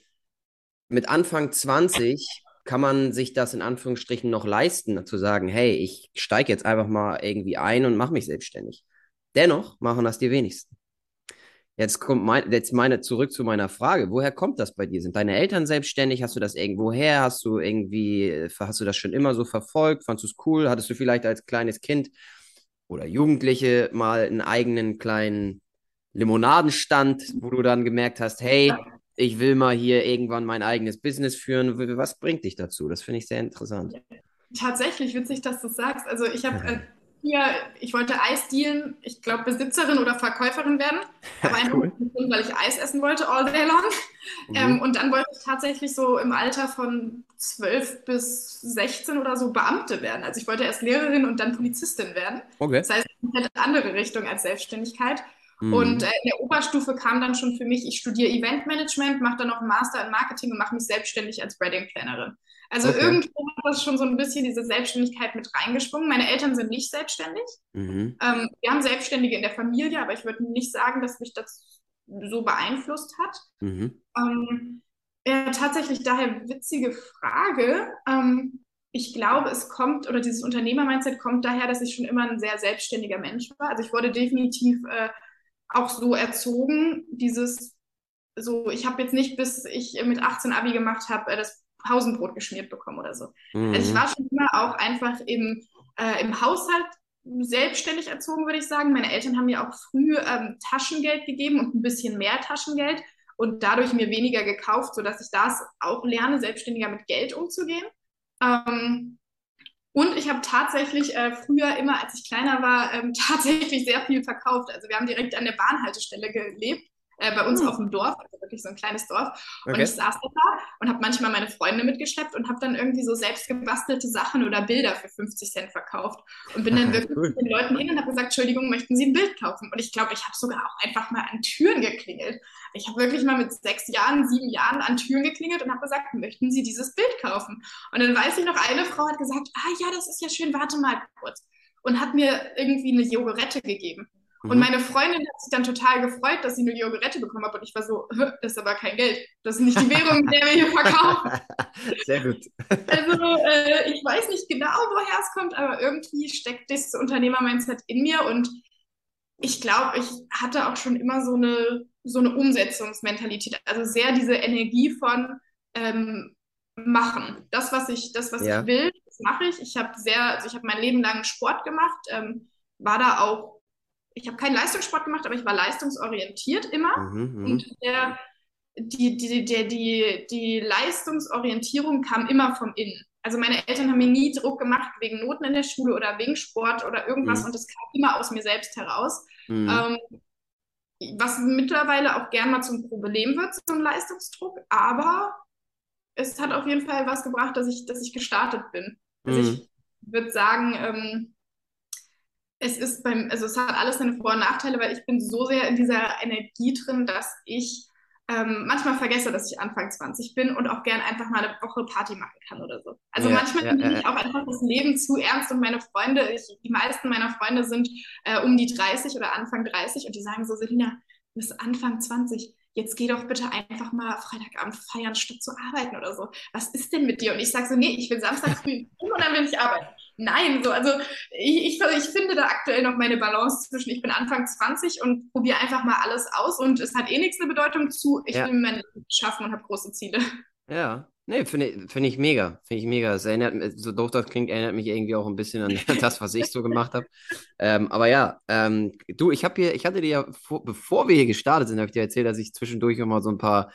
[SPEAKER 1] mit Anfang 20 kann man sich das in Anführungsstrichen noch leisten, zu sagen, hey, ich steige jetzt einfach mal irgendwie ein und mache mich selbstständig. Dennoch machen das die wenigsten. Jetzt kommt mein, jetzt meine zurück zu meiner Frage. Woher kommt das bei dir? Sind deine Eltern selbstständig? Hast du das irgendwo her? Hast du irgendwie, hast du das schon immer so verfolgt? Fandest du es cool? Hattest du vielleicht als kleines Kind oder Jugendliche mal einen eigenen kleinen Limonadenstand, wo du dann gemerkt hast, hey, ich will mal hier irgendwann mein eigenes Business führen. Was bringt dich dazu? Das finde ich sehr interessant.
[SPEAKER 2] Tatsächlich witzig, dass du sagst. Also ich habe <laughs> äh, hier, ich wollte Eis dealen, ich glaube Besitzerin oder Verkäuferin werden, <laughs> aber einfach
[SPEAKER 1] Cool.
[SPEAKER 2] weil ich Eis essen wollte all day long.
[SPEAKER 1] Mhm.
[SPEAKER 2] Ähm, und dann wollte ich tatsächlich so im Alter von 12 bis 16 oder so Beamte werden. Also ich wollte erst Lehrerin und dann Polizistin werden.
[SPEAKER 1] Okay.
[SPEAKER 2] Das heißt, eine andere Richtung als Selbstständigkeit.
[SPEAKER 1] Mhm.
[SPEAKER 2] Und äh, in der Oberstufe kam dann schon für mich, ich studiere Eventmanagement, mache dann noch einen Master in Marketing und mache mich selbstständig als Wedding Plannerin. Also
[SPEAKER 1] Okay.
[SPEAKER 2] irgendwo hat das schon so ein bisschen diese Selbstständigkeit mit reingeschwungen. Meine Eltern sind nicht selbstständig.
[SPEAKER 1] Mhm.
[SPEAKER 2] Ähm, wir haben Selbstständige in der Familie, aber ich würde nicht sagen, dass mich das so beeinflusst hat.
[SPEAKER 1] Mhm.
[SPEAKER 2] Ähm, ja, tatsächlich daher witzige Frage. Ähm, ich glaube, es kommt, oder dieses Unternehmer-Mindset kommt daher, dass ich schon immer ein sehr selbstständiger Mensch war. Also ich wurde definitiv äh, auch so erzogen, dieses, so, ich habe jetzt nicht, bis ich mit 18 Abi gemacht habe, äh, das Pausenbrot geschmiert bekommen oder so. Also ich
[SPEAKER 1] Mhm.
[SPEAKER 2] war schon immer auch einfach im, äh, im Haushalt selbstständig erzogen, würde ich sagen. Meine Eltern haben mir auch früh ähm, Taschengeld gegeben und ein bisschen mehr Taschengeld und dadurch mir weniger gekauft, sodass ich das auch lerne, selbstständiger mit Geld umzugehen. Ähm, und ich habe tatsächlich äh, früher immer, als ich kleiner war, ähm, <laughs> tatsächlich sehr viel verkauft. Also wir haben direkt an der Bahnhaltestelle gelebt, äh, bei uns
[SPEAKER 1] Hm.
[SPEAKER 2] auf dem Dorf, also wirklich so ein kleines Dorf. Und
[SPEAKER 1] Okay.
[SPEAKER 2] ich saß da und habe manchmal meine Freunde mitgeschleppt und habe dann irgendwie so selbst gebastelte Sachen oder Bilder für 50 Cent verkauft. Und bin dann <laughs> wirklich
[SPEAKER 1] Cool.
[SPEAKER 2] mit den Leuten hin und habe gesagt, Entschuldigung, möchten Sie ein Bild kaufen? Und ich glaube, ich habe sogar auch einfach mal an Türen geklingelt. Ich habe wirklich mal mit sechs Jahren, sieben Jahren an Türen geklingelt und habe gesagt, möchten Sie dieses Bild kaufen? Und dann weiß ich noch, eine Frau hat gesagt, ah ja, das ist ja schön, warte mal kurz. Und hat mir irgendwie eine Jogurette gegeben. Und
[SPEAKER 1] Mhm.
[SPEAKER 2] meine Freundin hat sich dann total gefreut, dass sie eine Yogurette bekommen hat. Und ich war so, "Hä, das ist aber kein Geld. Das ist nicht die Währung, mit der wir hier verkaufen. <laughs>
[SPEAKER 1] Sehr gut.
[SPEAKER 2] Also äh, ich weiß nicht genau, woher es kommt, aber irgendwie steckt das Unternehmer-Mindset in mir. Und ich glaube, ich hatte auch schon immer so eine, so eine Umsetzungsmentalität. Also sehr diese Energie von ähm, machen. Das, was ich, das, was
[SPEAKER 1] Ja.
[SPEAKER 2] ich will, das mache ich. Ich habe sehr, also ich habe mein Leben lang Sport gemacht, ähm, war da auch, ich habe keinen Leistungssport gemacht, aber ich war leistungsorientiert immer.
[SPEAKER 1] Mhm, mhm.
[SPEAKER 2] Und der, die, die, der, die, die Leistungsorientierung kam immer vom Innen. Also meine Eltern haben mir nie Druck gemacht wegen Noten in der Schule oder wegen Sport oder irgendwas
[SPEAKER 1] Mhm.
[SPEAKER 2] und das kam immer aus mir selbst heraus.
[SPEAKER 1] Mhm.
[SPEAKER 2] Ähm, was mittlerweile auch gern mal zum Problem wird, so ein Leistungsdruck, aber es hat auf jeden Fall was gebracht, dass ich, dass ich gestartet bin. Also
[SPEAKER 1] Mhm.
[SPEAKER 2] ich würde sagen, ähm, es ist beim, also es hat alles seine Vor- und Nachteile, weil ich bin so sehr in dieser Energie drin, dass ich ähm, manchmal vergesse, dass ich Anfang 20 bin und auch gern einfach mal eine Woche Party machen kann oder so. Also
[SPEAKER 1] Ja,
[SPEAKER 2] manchmal
[SPEAKER 1] ja,
[SPEAKER 2] nehme
[SPEAKER 1] ja,
[SPEAKER 2] ich auch einfach das Leben zu ernst und meine Freunde, ich, die meisten meiner Freunde sind äh, um die 30 oder Anfang 30 und die sagen so, Selina, du bist Anfang 20, jetzt geh doch bitte einfach mal Freitagabend feiern, statt zu arbeiten oder so. Was ist denn mit dir? Und ich sage so, nee, ich will Samstag früh und dann will ich arbeiten. Nein, so, also ich, ich, ich finde da aktuell noch meine Balance zwischen, ich bin Anfang 20 und probiere einfach mal alles aus und es hat eh nichts eine Bedeutung zu, ich
[SPEAKER 1] Ja.
[SPEAKER 2] will mein Leben schaffen und habe große Ziele.
[SPEAKER 1] Ja, nee, finde ich, find ich mega. Finde ich mega. Es erinnert, so doof das klingt, erinnert mich irgendwie auch ein bisschen an <laughs> das, was ich so gemacht habe. Ähm, aber ja, ähm, du, ich habe hier, ich hatte dir ja, vor, bevor wir hier gestartet sind, habe ich dir erzählt, dass ich zwischendurch immer so ein paar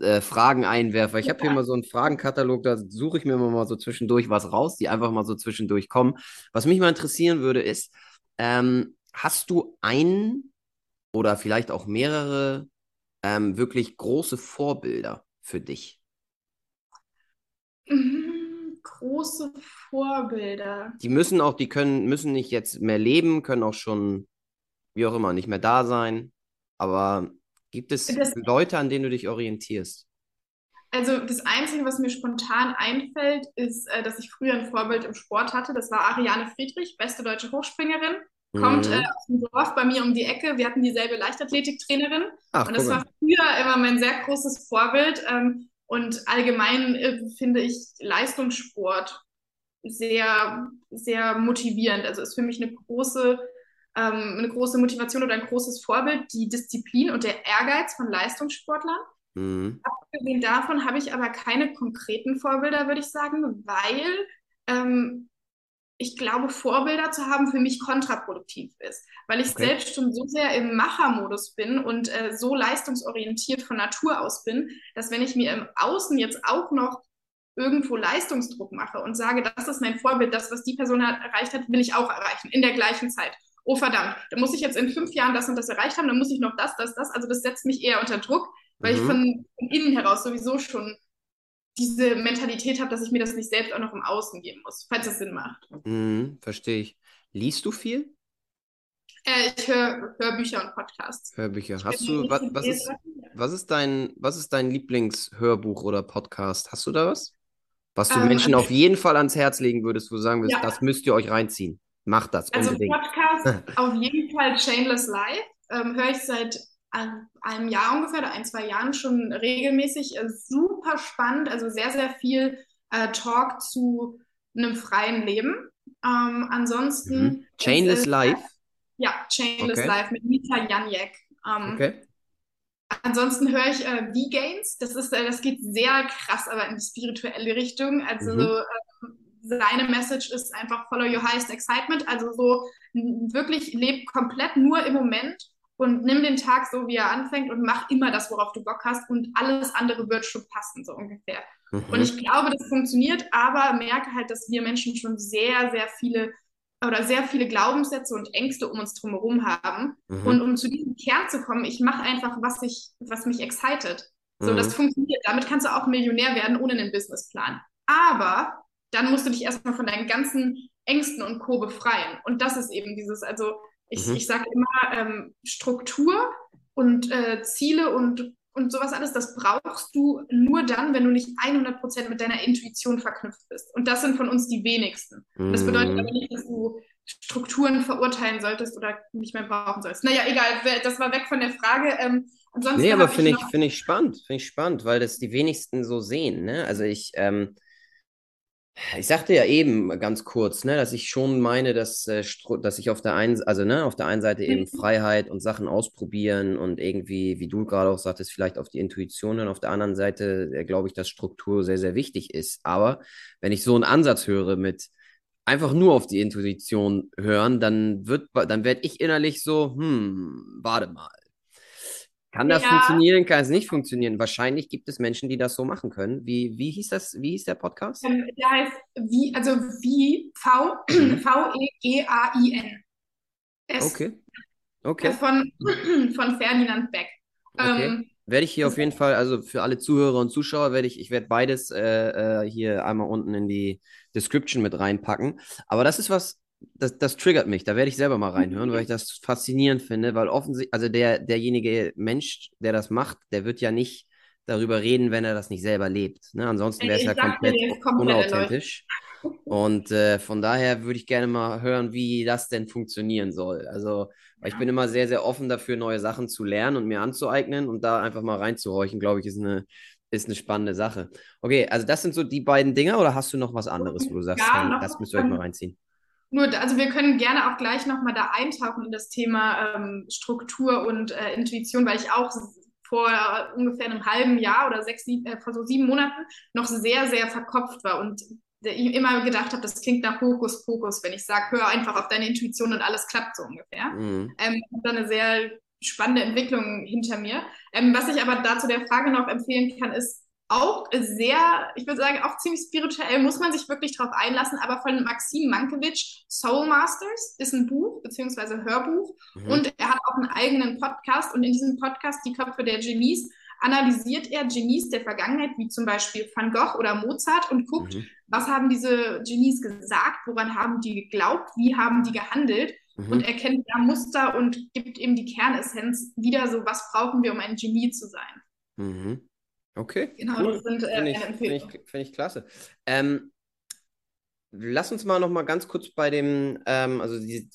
[SPEAKER 1] äh, Fragen einwerfe. Ich habe hier mal so einen Fragenkatalog, da suche ich mir immer mal so zwischendurch was raus, die einfach mal so zwischendurch kommen. Was mich mal interessieren würde, ist, ähm, hast du einen oder vielleicht auch mehrere ähm, wirklich große Vorbilder für dich?
[SPEAKER 2] Mhm, große Vorbilder.
[SPEAKER 1] Die müssen auch, die können, müssen nicht jetzt mehr leben, können auch schon, wie auch immer, nicht mehr da sein. Aber gibt es
[SPEAKER 2] Das-
[SPEAKER 1] Leute, an denen du dich orientierst?
[SPEAKER 2] Also das Einzige, was mir spontan einfällt, ist, äh, dass ich früher ein Vorbild im Sport hatte. Das war Ariane Friedrich, beste deutsche Hochspringerin. Kommt
[SPEAKER 1] Mhm.
[SPEAKER 2] äh, aus dem Dorf bei mir um die Ecke. Wir hatten dieselbe Leichtathletiktrainerin.
[SPEAKER 1] Ach,
[SPEAKER 2] Und das war früher immer mein sehr großes Vorbild. Ähm, und allgemein äh, finde ich Leistungssport sehr, sehr motivierend. Also ist für mich eine große, ähm, eine große Motivation oder ein großes Vorbild, die Disziplin und der Ehrgeiz von Leistungssportlern.
[SPEAKER 1] Mhm.
[SPEAKER 2] Abgesehen davon habe ich aber keine konkreten Vorbilder, würde ich sagen, weil ähm, ich glaube, Vorbilder zu haben für mich kontraproduktiv ist, weil ich
[SPEAKER 1] Okay.
[SPEAKER 2] selbst schon so sehr im Machermodus bin und äh, so leistungsorientiert von Natur aus bin, dass wenn ich mir im Außen jetzt auch noch irgendwo Leistungsdruck mache und sage, das ist mein Vorbild, das, was die Person hat, erreicht hat, will ich auch erreichen in der gleichen Zeit. Oh verdammt, da muss ich jetzt in fünf Jahren das und das erreicht haben, dann muss ich noch das, das, das. Also das setzt mich eher unter Druck, weil ich
[SPEAKER 1] Mhm.
[SPEAKER 2] von, von innen heraus sowieso schon diese Mentalität habe, dass ich mir das nicht selbst auch noch im Außen geben muss, falls das Sinn macht.
[SPEAKER 1] Mhm. Verstehe ich. Liest du viel?
[SPEAKER 2] Äh, ich höre Hörbücher und Podcasts.
[SPEAKER 1] Hörbücher.
[SPEAKER 2] Ich
[SPEAKER 1] Hast du, was, was ist, was ist dein, was ist dein Lieblingshörbuch oder Podcast? Hast du da was? Was du
[SPEAKER 2] Ähm,
[SPEAKER 1] Menschen
[SPEAKER 2] also- <laughs>
[SPEAKER 1] auf jeden Fall ans Herz legen würdest, wo du sagen würdest,
[SPEAKER 2] Ja.
[SPEAKER 1] das müsst ihr euch reinziehen. Macht das
[SPEAKER 2] Also
[SPEAKER 1] unbedingt.
[SPEAKER 2] Podcast <laughs> auf jeden Fall Shameless Life. Ähm, höre ich seit ein, einem Jahr ungefähr, oder ein, zwei Jahren schon regelmäßig. Äh, super spannend, also sehr, sehr viel äh, Talk zu einem freien Leben. Ähm, ansonsten
[SPEAKER 1] Mhm. Chainless
[SPEAKER 2] ist, äh,
[SPEAKER 1] Life.
[SPEAKER 2] Ja, Chainless
[SPEAKER 1] Okay.
[SPEAKER 2] Life mit Mita Janjek. Ähm,
[SPEAKER 1] Okay.
[SPEAKER 2] Ansonsten höre ich äh, V-Gains. Das ist, äh, das geht sehr krass, aber in die spirituelle Richtung. Also
[SPEAKER 1] Mhm.
[SPEAKER 2] so, ähm, seine Message ist einfach Follow Your Highest Excitement. Also so wirklich leb komplett nur im Moment und nimm den Tag so, wie er anfängt und mach immer das, worauf du Bock hast und alles andere wird schon passen, so ungefähr. Und
[SPEAKER 1] Mhm.
[SPEAKER 2] ich glaube, das funktioniert, aber merke halt, dass wir Menschen schon sehr, sehr viele oder sehr viele Glaubenssätze und Ängste um uns drumherum haben.
[SPEAKER 1] Mhm.
[SPEAKER 2] Und um zu diesem Kern zu kommen, ich mache einfach, was ich, was mich excited. So,
[SPEAKER 1] Mhm.
[SPEAKER 2] das funktioniert. Damit kannst du auch Millionär werden ohne einen Businessplan. Aber dann musst du dich erstmal von deinen ganzen Ängsten und Co. befreien. Und das ist eben dieses, also ich,
[SPEAKER 1] Mhm.
[SPEAKER 2] ich sage immer, ähm, Struktur und äh, Ziele und, und sowas alles, das brauchst du nur dann, wenn du nicht 100% mit deiner Intuition verknüpft bist. Und das sind von uns die wenigsten. Das bedeutet
[SPEAKER 1] Mhm.
[SPEAKER 2] aber nicht, dass du Strukturen verurteilen solltest oder nicht mehr brauchen sollst. Naja, egal, das war weg von der Frage. Ähm,
[SPEAKER 1] ansonsten nee, aber finde ich, find ich spannend, finde ich spannend, weil das die wenigsten so sehen. Ne? Also ich, ähm, ich sagte ja eben ganz kurz, ne, dass ich schon meine, dass, äh, dass ich auf der einen, also ne, auf der einen Seite eben mhm. Freiheit und Sachen ausprobieren und irgendwie, wie du gerade auch sagtest, vielleicht auf die Intuition und auf der anderen Seite äh, glaube ich, dass Struktur sehr, sehr wichtig ist. Aber wenn ich so einen Ansatz höre mit einfach nur auf die Intuition hören, dann wird, dann werde ich innerlich so, hm, warte mal. Kann das ja. funktionieren? Kann es nicht funktionieren? Wahrscheinlich gibt es Menschen, die das so machen können. Wie, wie hieß das? Wie hieß der Podcast?
[SPEAKER 2] Ähm, der heißt wie, also wie V mhm. <clears throat> V E G A I N.
[SPEAKER 1] S. Okay. Okay.
[SPEAKER 2] Von, <clears throat> von Ferdinand Beck.
[SPEAKER 1] Okay. Ähm, werde ich hier auf jeden Fall, also für alle Zuhörer und Zuschauer, werde ich, ich werde beides äh, äh, hier einmal unten in die Description mit reinpacken. Aber das ist was, das, das triggert mich. Da werde ich selber mal reinhören, weil ich das faszinierend finde, weil offensichtlich, also der, derjenige Mensch, der das macht, der wird ja nicht darüber reden, wenn er das nicht selber lebt. Ne? Ansonsten wäre es ja komplett, komplett unauthentisch. Und äh, von daher würde ich gerne mal hören, wie das denn funktionieren soll. Also, weil ich bin immer sehr, sehr offen dafür, neue Sachen zu lernen und mir anzueignen und da einfach mal reinzuhorchen, glaube ich, ist eine, ist eine spannende Sache. Okay, also das sind so die beiden Dinge oder hast du noch was anderes, wo du sagst, ja, hey, das müsst ihr euch mal reinziehen?
[SPEAKER 2] Nur, also wir können gerne auch gleich nochmal da eintauchen in das Thema ähm, Struktur und äh, Intuition, weil ich auch vor ungefähr einem halben Jahr oder sechs, sieben, äh, vor so sieben Monaten noch sehr, sehr verkopft war und ich immer gedacht habe, das klingt nach Hokuspokus, wenn ich sage, hör einfach auf deine Intuition und alles klappt so ungefähr. Mhm. Ähm, da eine sehr spannende Entwicklung hinter mir. Ähm, was ich aber dazu der Frage noch empfehlen kann, ist, auch sehr, ich würde sagen, auch ziemlich spirituell, muss man sich wirklich drauf einlassen, aber von Maxim Mankiewicz, Soul Masters, ist ein Buch, beziehungsweise Hörbuch, mhm. und er hat auch einen eigenen Podcast und in diesem Podcast, Die Köpfe der Genies, analysiert er Genies der Vergangenheit, wie zum Beispiel Van Gogh oder Mozart und guckt, mhm. was haben diese Genies gesagt, woran haben die geglaubt, wie haben die gehandelt mhm. und erkennt da Muster und gibt eben die Kernessenz wieder so, was brauchen wir, um ein Genie zu sein.
[SPEAKER 1] Mhm. Okay.
[SPEAKER 2] Genau, cool. das sind äh,
[SPEAKER 1] Finde ich, find ich, find ich, klasse. Ähm, lass uns mal noch mal ganz kurz bei dem, ähm, also die,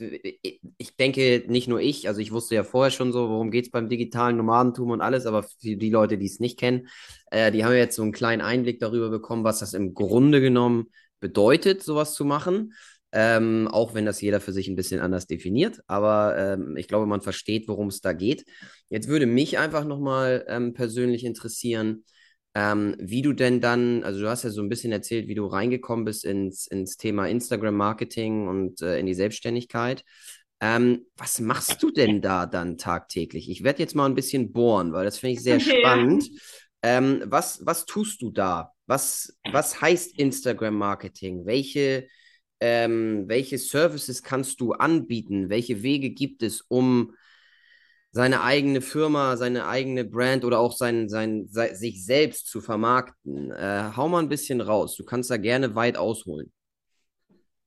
[SPEAKER 1] ich denke nicht nur ich, also ich wusste ja vorher schon so, worum geht es beim digitalen Nomadentum und alles, aber für die Leute, die es nicht kennen, äh, die haben jetzt so einen kleinen Einblick darüber bekommen, was das im Grunde genommen bedeutet, sowas zu machen. Ähm, auch wenn das jeder für sich ein bisschen anders definiert. Aber ähm, ich glaube, man versteht, worum es da geht. Jetzt würde mich einfach nochmal ähm, persönlich interessieren, ähm, wie du denn dann, also du hast ja so ein bisschen erzählt, wie du reingekommen bist ins, ins Thema Instagram-Marketing und äh, in die Selbstständigkeit. Ähm, was machst du denn da dann tagtäglich? Ich werde jetzt mal ein bisschen bohren, weil das finde ich sehr okay. spannend. Ähm, was, was tust du da? Was, was heißt Instagram-Marketing? Welche ähm, welche Services kannst du anbieten? Welche Wege gibt es, um seine eigene Firma, seine eigene Brand oder auch sein, sein, sein sich selbst zu vermarkten? Äh, hau mal ein bisschen raus. Du kannst da gerne weit ausholen.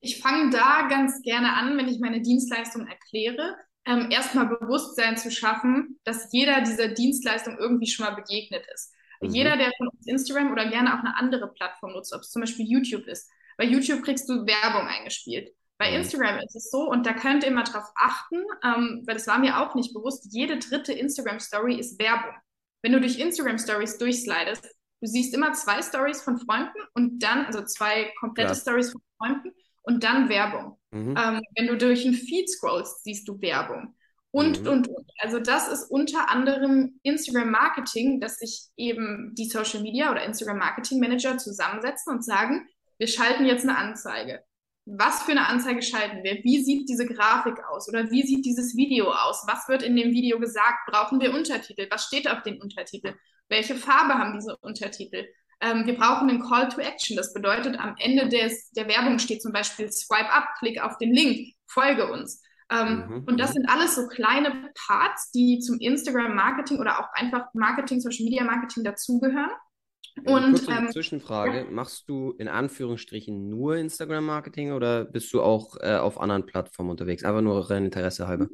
[SPEAKER 2] Ich fange da ganz gerne an, wenn ich meine Dienstleistung erkläre. Ähm, erstmal Bewusstsein zu schaffen, dass jeder dieser Dienstleistung irgendwie schon mal begegnet ist. Mhm. Jeder, der von uns Instagram oder gerne auch eine andere Plattform nutzt, ob es zum Beispiel YouTube ist, bei YouTube kriegst du Werbung eingespielt. Bei mhm. Instagram ist es so, und da könnt ihr mal drauf achten, ähm, weil das war mir auch nicht bewusst, jede dritte Instagram-Story ist Werbung. Wenn du durch Instagram-Stories durchslidest, du siehst immer zwei Stories von Freunden und dann, also zwei komplette ja. Stories von Freunden und dann Werbung. Mhm. Ähm, wenn du durch einen Feed scrollst, siehst du Werbung. Und, mhm. und, und. Also das ist unter anderem Instagram Marketing, dass sich eben die Social Media oder Instagram Marketing Manager zusammensetzen und sagen, wir schalten jetzt eine Anzeige. Was für eine Anzeige schalten wir? Wie sieht diese Grafik aus? Oder wie sieht dieses Video aus? Was wird in dem Video gesagt? Brauchen wir Untertitel? Was steht auf den Untertitel? Welche Farbe haben diese Untertitel? Ähm, wir brauchen einen Call to Action. Das bedeutet, am Ende des, der Werbung steht zum Beispiel Swipe up, klick auf den Link, folge uns. Ähm, mhm. Und das sind alles so kleine Parts, die zum Instagram-Marketing oder auch einfach Marketing, Social Media Marketing dazugehören.
[SPEAKER 1] Und kurze ähm, Zwischenfrage: ja. Machst du in Anführungsstrichen nur Instagram-Marketing oder bist du auch äh, auf anderen Plattformen unterwegs? Einfach nur rein Interesse halber.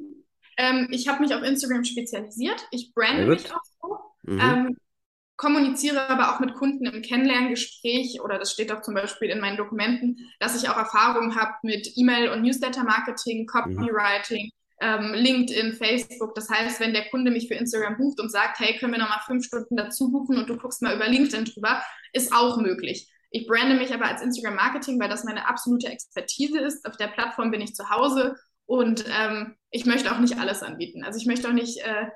[SPEAKER 2] Ähm, ich habe mich auf Instagram spezialisiert. Ich brande mich auch so. Mhm. Ähm, kommuniziere aber auch mit Kunden im Kennenlerngespräch oder das steht auch zum Beispiel in meinen Dokumenten, dass ich auch Erfahrung habe mit E-Mail- und Newsletter-Marketing, Copywriting, mhm. Ähm, LinkedIn, Facebook. Das heißt, wenn der Kunde mich für Instagram bucht und sagt, hey, können wir nochmal fünf Stunden dazu buchen und du guckst mal über LinkedIn drüber, ist auch möglich. Ich brande mich aber als Instagram-Marketing, weil das meine absolute Expertise ist. Auf der Plattform bin ich zu Hause und ähm, ich möchte auch nicht alles anbieten. Also ich möchte auch nicht äh,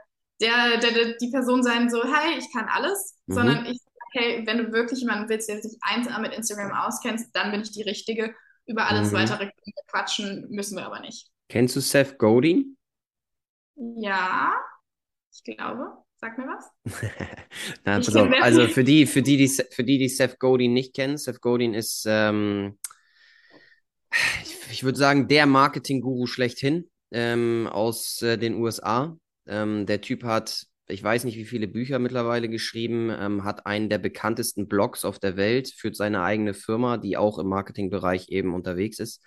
[SPEAKER 2] der, der, der, die Person sein, so, hey, ich kann alles, mhm. sondern ich hey, wenn du wirklich jemanden willst, der sich eins mit Instagram auskennst, dann bin ich die Richtige. Über alles mhm. weitere quatschen müssen wir aber nicht.
[SPEAKER 1] Kennst du Seth Godin?
[SPEAKER 2] Ja, ich glaube. Sag mir was. <laughs>
[SPEAKER 1] Na, pass auf. Also <laughs> für die, für die, die, für die, die Seth Godin nicht kennen, Seth Godin ist, ähm, ich, ich würde sagen, der Marketing-Guru schlechthin ähm, aus äh, den USA. Ähm, der Typ hat, ich weiß nicht, wie viele Bücher mittlerweile geschrieben, ähm, hat einen der bekanntesten Blogs auf der Welt, führt seine eigene Firma, die auch im Marketingbereich eben unterwegs ist.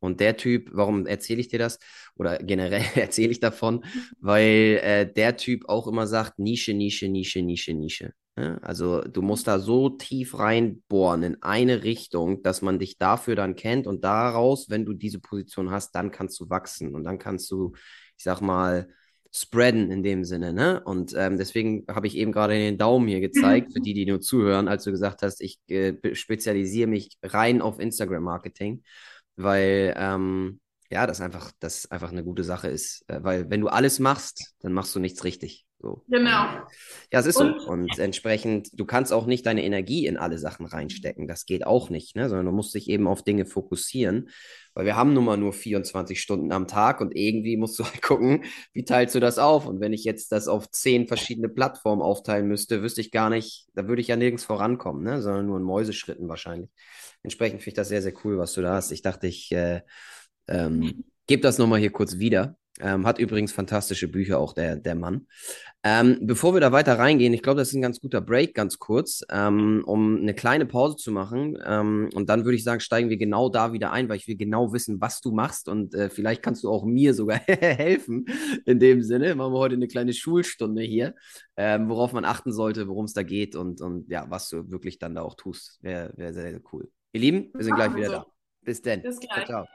[SPEAKER 1] Und der Typ, warum erzähle ich dir das? Oder generell <laughs> erzähle ich davon, weil äh, der Typ auch immer sagt, Nische, Nische, Nische, Nische, Nische. Ja? Also du musst da so tief reinbohren in eine Richtung, dass man dich dafür dann kennt und daraus, wenn du diese Position hast, dann kannst du wachsen und dann kannst du, ich sag mal, spreaden in dem Sinne, ne? Und ähm, deswegen habe ich eben gerade den Daumen hier gezeigt, für die, die nur zuhören, als du gesagt hast, ich äh, spezialisiere mich rein auf Instagram-Marketing, weil ähm, ja, das einfach, das einfach eine gute Sache ist. Äh, weil wenn du alles machst, dann machst du nichts richtig. So.
[SPEAKER 2] Genau.
[SPEAKER 1] Ja, es ist und, so. Und entsprechend, du kannst auch nicht deine Energie in alle Sachen reinstecken. Das geht auch nicht, ne? sondern du musst dich eben auf Dinge fokussieren. Weil wir haben nun mal nur 24 Stunden am Tag und irgendwie musst du <laughs> halt gucken, wie teilst du das auf? Und wenn ich jetzt das auf zehn verschiedene Plattformen aufteilen müsste, wüsste ich gar nicht, da würde ich ja nirgends vorankommen, ne? sondern nur in Mäuseschritten wahrscheinlich. Entsprechend finde ich das sehr, sehr cool, was du da hast. Ich dachte, ich äh, ähm, gebe das nochmal hier kurz wieder. Ähm, hat übrigens fantastische Bücher auch der, der Mann. Ähm, bevor wir da weiter reingehen, ich glaube, das ist ein ganz guter Break, ganz kurz, ähm, um eine kleine Pause zu machen. Ähm, und dann würde ich sagen, steigen wir genau da wieder ein, weil ich will genau wissen, was du machst. Und äh, vielleicht kannst du auch mir sogar <laughs> helfen. In dem Sinne, machen wir heute eine kleine Schulstunde hier, ähm, worauf man achten sollte, worum es da geht und, und ja, was du wirklich dann da auch tust. Wäre wär sehr, sehr cool. Ihr Lieben, wir sind gleich wieder da. Bis dann. Bis gleich. Ciao, ciao.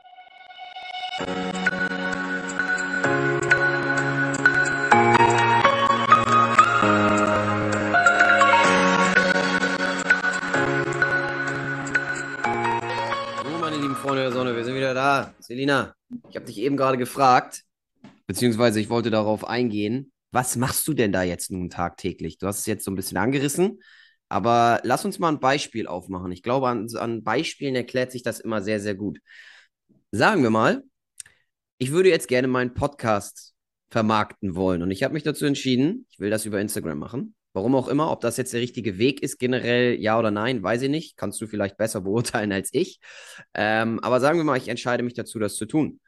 [SPEAKER 1] Freunde der Sonne, wir sind wieder da. Selina, ich habe dich eben gerade gefragt, beziehungsweise ich wollte darauf eingehen. Was machst du denn da jetzt nun tagtäglich? Du hast es jetzt so ein bisschen angerissen, aber lass uns mal ein Beispiel aufmachen. Ich glaube, an, an Beispielen erklärt sich das immer sehr, sehr gut. Sagen wir mal, ich würde jetzt gerne meinen Podcast vermarkten wollen und ich habe mich dazu entschieden, ich will das über Instagram machen. Warum auch immer, ob das jetzt der richtige Weg ist, generell ja oder nein, weiß ich nicht. Kannst du vielleicht besser beurteilen als ich. Ähm, aber sagen wir mal, ich entscheide mich dazu, das zu tun.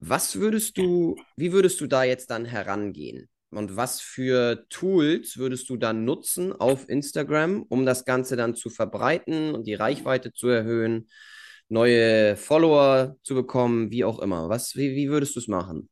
[SPEAKER 1] Was würdest du, wie würdest du da jetzt dann herangehen? Und was für Tools würdest du dann nutzen auf Instagram, um das Ganze dann zu verbreiten und die Reichweite zu erhöhen, neue Follower zu bekommen, wie auch immer? Was, wie, wie würdest du es machen?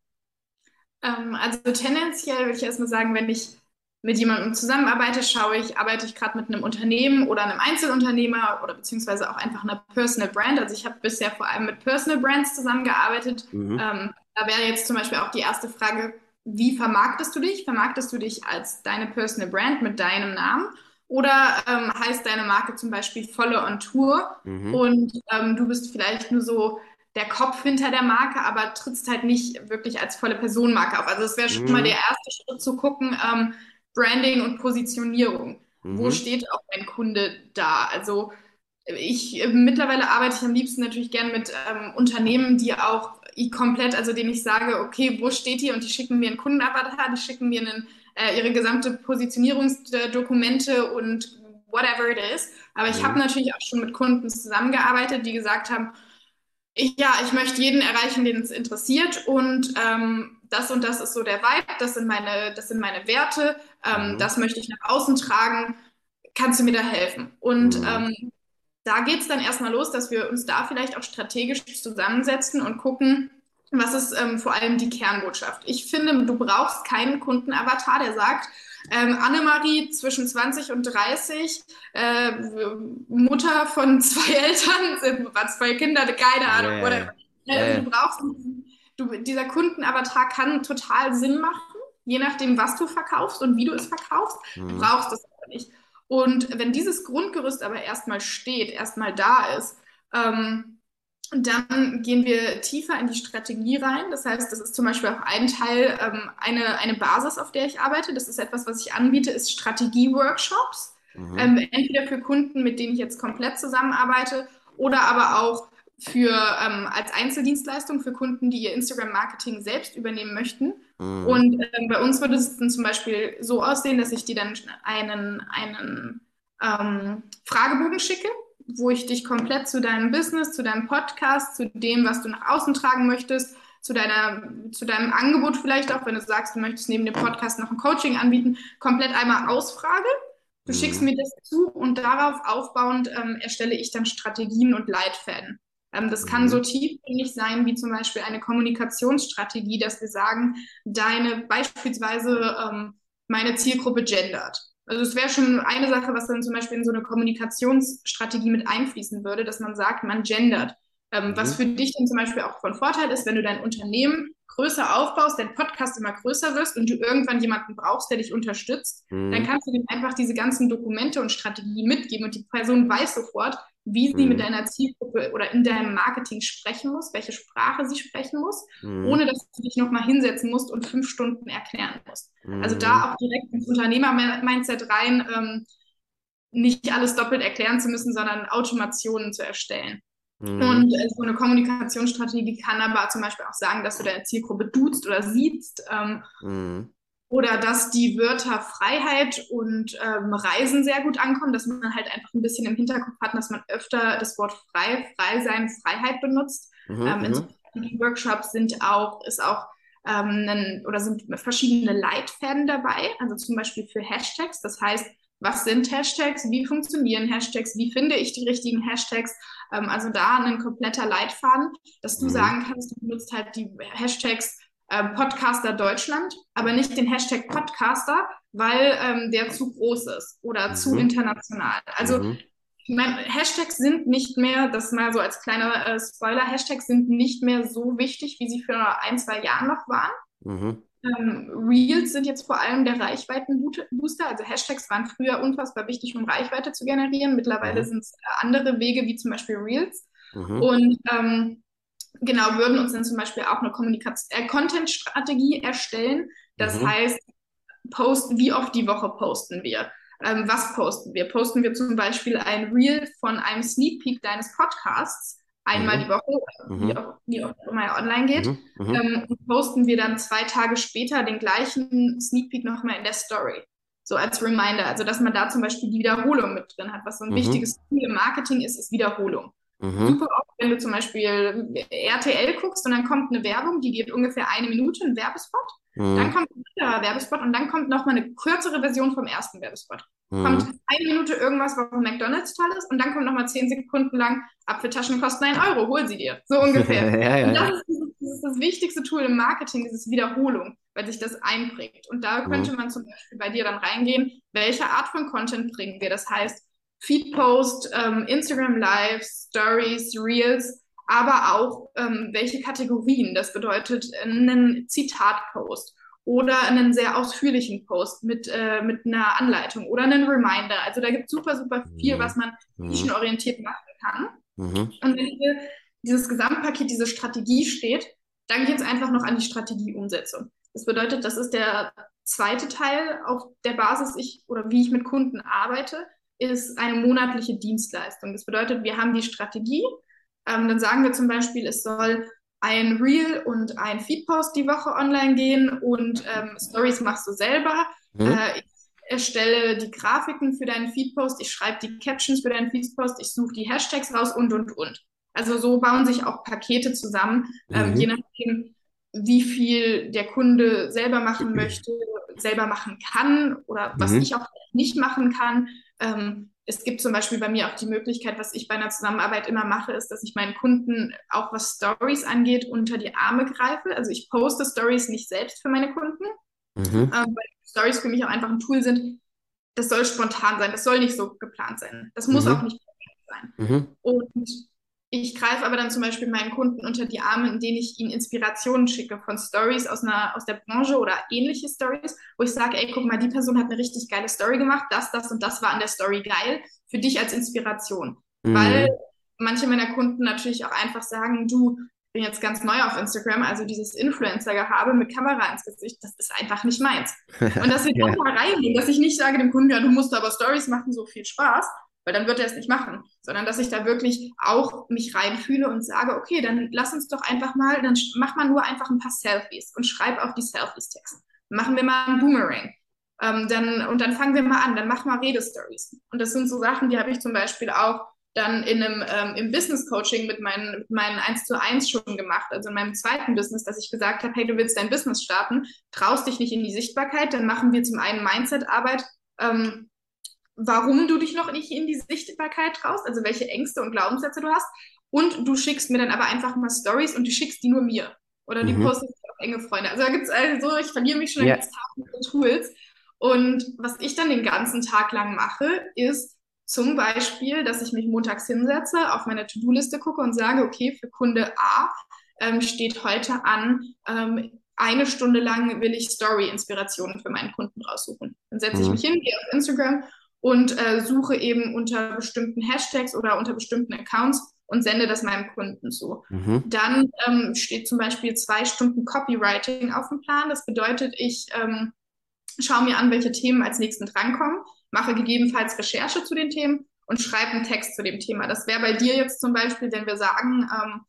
[SPEAKER 2] Ähm, also tendenziell würde ich erstmal sagen, wenn ich mit jemandem zusammenarbeite, schaue ich, arbeite ich gerade mit einem Unternehmen oder einem Einzelunternehmer oder beziehungsweise auch einfach einer Personal Brand. Also ich habe bisher vor allem mit Personal Brands zusammengearbeitet. Mhm. Ähm, da wäre jetzt zum Beispiel auch die erste Frage, wie vermarktest du dich? Vermarktest du dich als deine Personal Brand mit deinem Namen? Oder ähm, heißt deine Marke zum Beispiel Volle on Tour mhm. und ähm, du bist vielleicht nur so der Kopf hinter der Marke, aber trittst halt nicht wirklich als volle Personenmarke auf. Also es wäre schon mhm. mal der erste Schritt zu gucken, ähm, Branding und Positionierung. Mhm. Wo steht auch mein Kunde da? Also ich mittlerweile arbeite ich am liebsten natürlich gern mit ähm, Unternehmen, die auch komplett, also denen ich sage, okay, wo steht ihr? Und die schicken mir einen Kundenavatar, die schicken mir einen, äh, ihre gesamte Positionierungsdokumente und whatever it is. Aber ich mhm. habe natürlich auch schon mit Kunden zusammengearbeitet, die gesagt haben, ich, ja, ich möchte jeden erreichen, den es interessiert und ähm, das und das ist so der Vibe, das sind meine, das sind meine Werte, ähm, mhm. das möchte ich nach außen tragen, kannst du mir da helfen? Und mhm. ähm, da geht es dann erstmal los, dass wir uns da vielleicht auch strategisch zusammensetzen und gucken, Was ist ähm, vor allem die Kernbotschaft? Ich finde, du brauchst keinen Kundenavatar, der sagt, ähm, Annemarie zwischen 20 und 30, äh, Mutter von zwei <laughs> Eltern, zwei Kinder, keine Ahnung. Yeah. Oder, äh, du brauchst, du, dieser Kundenavatar kann total Sinn machen, je nachdem, was du verkaufst und wie du es verkaufst. Mhm. Du brauchst das aber nicht. Und wenn dieses Grundgerüst aber erstmal steht, erstmal da ist, ähm, dann gehen wir tiefer in die Strategie rein. Das heißt, das ist zum Beispiel auch ein Teil, ähm, eine, eine Basis, auf der ich arbeite. Das ist etwas, was ich anbiete, ist Strategie-Workshops. Mhm. Ähm, entweder für Kunden, mit denen ich jetzt komplett zusammenarbeite, oder aber auch für ähm, als Einzeldienstleistung für Kunden, die ihr Instagram-Marketing selbst übernehmen möchten. Mhm. Und ähm, bei uns würde es dann zum Beispiel so aussehen, dass ich dir dann einen, einen ähm, Fragebogen schicke wo ich dich komplett zu deinem Business, zu deinem Podcast, zu dem, was du nach außen tragen möchtest, zu, deiner, zu deinem Angebot vielleicht auch, wenn du sagst, du möchtest neben dem Podcast noch ein Coaching anbieten, komplett einmal ausfrage. Du mhm. schickst mir das zu und darauf aufbauend ähm, erstelle ich dann Strategien und Leitfäden. Ähm, das kann so tiefgängig sein wie zum Beispiel eine Kommunikationsstrategie, dass wir sagen, deine beispielsweise ähm, meine Zielgruppe gendert. Also es wäre schon eine Sache, was dann zum Beispiel in so eine Kommunikationsstrategie mit einfließen würde, dass man sagt, man gendert. Ähm, mhm. Was für dich dann zum Beispiel auch von Vorteil ist, wenn du dein Unternehmen größer aufbaust, dein Podcast immer größer wirst und du irgendwann jemanden brauchst, der dich unterstützt, mhm. dann kannst du ihm einfach diese ganzen Dokumente und Strategien mitgeben und die Person weiß sofort, wie sie mhm. mit deiner Zielgruppe oder in deinem Marketing sprechen muss, welche Sprache sie sprechen muss, mhm. ohne dass du dich nochmal hinsetzen musst und fünf Stunden erklären musst. Also da mhm. auch direkt ins Unternehmer-Mindset rein, ähm, nicht alles doppelt erklären zu müssen, sondern Automationen zu erstellen. Mhm. Und äh, so eine Kommunikationsstrategie kann aber zum Beispiel auch sagen, dass du deine Zielgruppe duzt oder siehst. Ähm, mhm. Oder dass die Wörter Freiheit und ähm, Reisen sehr gut ankommen, dass man halt einfach ein bisschen im Hinterkopf hat, dass man öfter das Wort frei, frei sein, Freiheit benutzt. Mhm, ähm, in so Workshops sind auch, ist auch ähm, oder sind verschiedene Leitfäden dabei, also zum Beispiel für Hashtags. Das heißt, was sind Hashtags? Wie funktionieren Hashtags? Wie finde ich die richtigen Hashtags? Ähm, also da ein kompletter Leitfaden, dass du mhm. sagen kannst, du benutzt halt die Hashtags äh, Podcaster Deutschland, aber nicht den Hashtag Podcaster, weil ähm, der zu groß ist oder mhm. zu international. Also mhm. Mein, Hashtags sind nicht mehr, das mal so als kleiner äh, Spoiler, Hashtags sind nicht mehr so wichtig, wie sie für ein, zwei Jahre noch waren. Mhm. Ähm, Reels sind jetzt vor allem der Reichweitenbooster. Also Hashtags waren früher unfassbar wichtig, um Reichweite zu generieren. Mittlerweile mhm. sind es andere Wege, wie zum Beispiel Reels. Mhm. Und ähm, genau, würden uns dann zum Beispiel auch eine äh, Content-Strategie erstellen. Das mhm. heißt, post, wie oft die Woche posten wir? Ähm, was posten wir? Posten wir zum Beispiel ein Reel von einem Sneak Peek deines Podcasts einmal mhm. die Woche, mhm. wie, auch, wie auch immer online geht, mhm. mhm. ähm, posten wir dann zwei Tage später den gleichen Sneak Peek nochmal in der Story. So als Reminder. Also, dass man da zum Beispiel die Wiederholung mit drin hat. Was so ein mhm. wichtiges Tool im Marketing ist, ist Wiederholung. Mhm. Super oft, wenn du zum Beispiel RTL guckst und dann kommt eine Werbung, die geht ungefähr eine Minute, ein Werbespot. Mhm. Dann kommt ein anderer Werbespot und dann kommt nochmal eine kürzere Version vom ersten Werbespot. Mhm. Kommt eine Minute irgendwas, was von McDonalds toll ist und dann kommt nochmal zehn Sekunden lang, Apfeltaschen kosten einen Euro, hol sie dir. So ungefähr. <laughs> ja, ja, und das, ist, das ist das wichtigste Tool im Marketing, dieses Wiederholung, weil sich das einprägt. Und da könnte mhm. man zum Beispiel bei dir dann reingehen, welche Art von Content bringen wir. Das heißt, Feedpost, ähm, Instagram Lives, Stories, Reels, aber auch ähm, welche Kategorien. Das bedeutet einen Zitatpost oder einen sehr ausführlichen Post mit, äh, mit einer Anleitung oder einen Reminder. Also da gibt es super, super viel, mhm. was man mhm. nischenorientiert machen kann. Mhm. Und wenn hier dieses Gesamtpaket, diese Strategie steht, dann geht es einfach noch an die Strategieumsetzung. Das bedeutet, das ist der zweite Teil auf der Basis, ich oder wie ich mit Kunden arbeite ist eine monatliche Dienstleistung. Das bedeutet, wir haben die Strategie. Ähm, dann sagen wir zum Beispiel, es soll ein Reel und ein Feedpost die Woche online gehen und ähm, Stories machst du selber. Mhm. Äh, ich erstelle die Grafiken für deinen Feedpost, ich schreibe die Captions für deinen Feedpost, ich suche die Hashtags raus und und und. Also so bauen sich auch Pakete zusammen, ähm, mhm. je nachdem, wie viel der Kunde selber machen möchte, selber machen kann oder was mhm. ich auch nicht machen kann. Ähm, es gibt zum Beispiel bei mir auch die Möglichkeit, was ich bei einer Zusammenarbeit immer mache, ist, dass ich meinen Kunden auch was Stories angeht, unter die Arme greife. Also ich poste Stories nicht selbst für meine Kunden, mhm. ähm, weil Stories für mich auch einfach ein Tool sind. Das soll spontan sein, das soll nicht so geplant sein. Das muss mhm. auch nicht sein. Mhm. Und ich greife aber dann zum Beispiel meinen Kunden unter die Arme, indem ich ihnen Inspirationen schicke von Stories aus, aus der Branche oder ähnliche Stories, wo ich sage, ey, guck mal, die Person hat eine richtig geile Story gemacht, das, das und das war an der Story geil, für dich als Inspiration. Mhm. Weil manche meiner Kunden natürlich auch einfach sagen, du, ich bin jetzt ganz neu auf Instagram, also dieses Influencer-Gehabe mit Kamera ins Gesicht, das ist einfach nicht meins. <laughs> Und dass wir ja. da reingehen, dass ich nicht sage dem Kunden, ja, du musst aber Stories machen, so viel Spaß, weil dann wird er es nicht machen, sondern dass ich da wirklich auch mich reinfühle und sage, okay, dann lass uns doch einfach mal, dann mach mal nur einfach ein paar Selfies und schreib auf die Selfies-Text. Machen wir mal einen Boomerang. Ähm, dann, und dann fangen wir mal an, dann mach mal Redestories. Und das sind so Sachen, die habe ich zum Beispiel auch dann in einem, ähm, im Business Coaching mit meinen, mit meinen 1 zu 1 schon gemacht, also in meinem zweiten Business, dass ich gesagt habe, hey, du willst dein Business starten, traust dich nicht in die Sichtbarkeit, dann machen wir zum einen Mindset-Arbeit, ähm, warum du dich noch nicht in die Sichtbarkeit traust, also welche Ängste und Glaubenssätze du hast. Und du schickst mir dann aber einfach mal Stories und du schickst die nur mir. Oder die mhm. postest du auf enge Freunde. Also da gibt es also, ich verliere mich schon in yeah. tausenden Tools. Und was ich dann den ganzen Tag lang mache, ist zum Beispiel, dass ich mich montags hinsetze, auf meine To-Do-Liste gucke und sage, okay, für Kunde A ähm, steht heute an, ähm, eine Stunde lang will ich Story-Inspirationen für meinen Kunden raussuchen. Dann setze mhm. ich mich hin, gehe auf Instagram und äh, suche eben unter bestimmten Hashtags oder unter bestimmten Accounts und sende das meinem Kunden zu. Mhm. Dann ähm, steht zum Beispiel zwei Stunden Copywriting auf dem Plan. Das bedeutet, ich ähm, schaue mir an, welche Themen als nächsten drankommen, mache gegebenenfalls Recherche zu den Themen und schreibe einen Text zu dem Thema. Das wäre bei dir jetzt zum Beispiel, wenn wir sagen, ähm,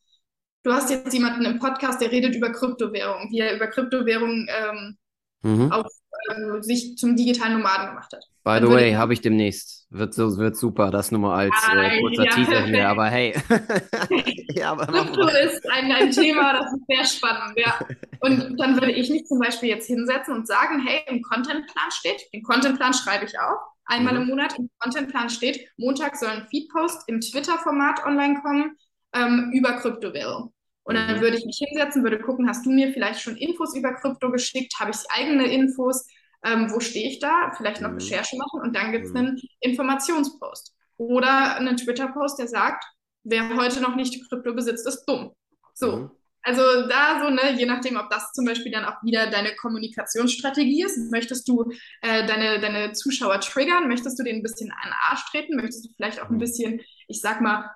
[SPEAKER 2] du hast jetzt jemanden im Podcast, der redet über Kryptowährungen, wie er über Kryptowährungen ähm, mhm. auf, äh, sich zum digitalen Nomaden gemacht hat.
[SPEAKER 1] By the way, habe ich demnächst. Wird, so, wird super, das nur mal als äh, kurzer ja, Teaser hier, aber hey. <laughs>
[SPEAKER 2] ja, aber Krypto ist ein, ein Thema, das ist sehr spannend, ja. Und dann würde ich mich zum Beispiel jetzt hinsetzen und sagen, hey, im Contentplan steht, den Contentplan schreibe ich auch, einmal mhm. im Monat im Contentplan steht, Montag soll ein Feedpost im Twitter-Format online kommen ähm, über Kryptowährung. Und dann mhm. würde ich mich hinsetzen, würde gucken, hast du mir vielleicht schon Infos über Krypto geschickt? Habe ich eigene Infos? Ähm, wo stehe ich da? Vielleicht noch mhm. Recherche machen und dann gibt es mhm. einen Informationspost. Oder einen Twitter-Post, der sagt, wer heute noch nicht Krypto besitzt, ist dumm. So. Mhm. Also da so, ne, je nachdem, ob das zum Beispiel dann auch wieder deine Kommunikationsstrategie ist. Möchtest du äh, deine, deine Zuschauer triggern? Möchtest du denen ein bisschen an den Arsch treten? Möchtest du vielleicht auch ein mhm. bisschen, ich sag mal,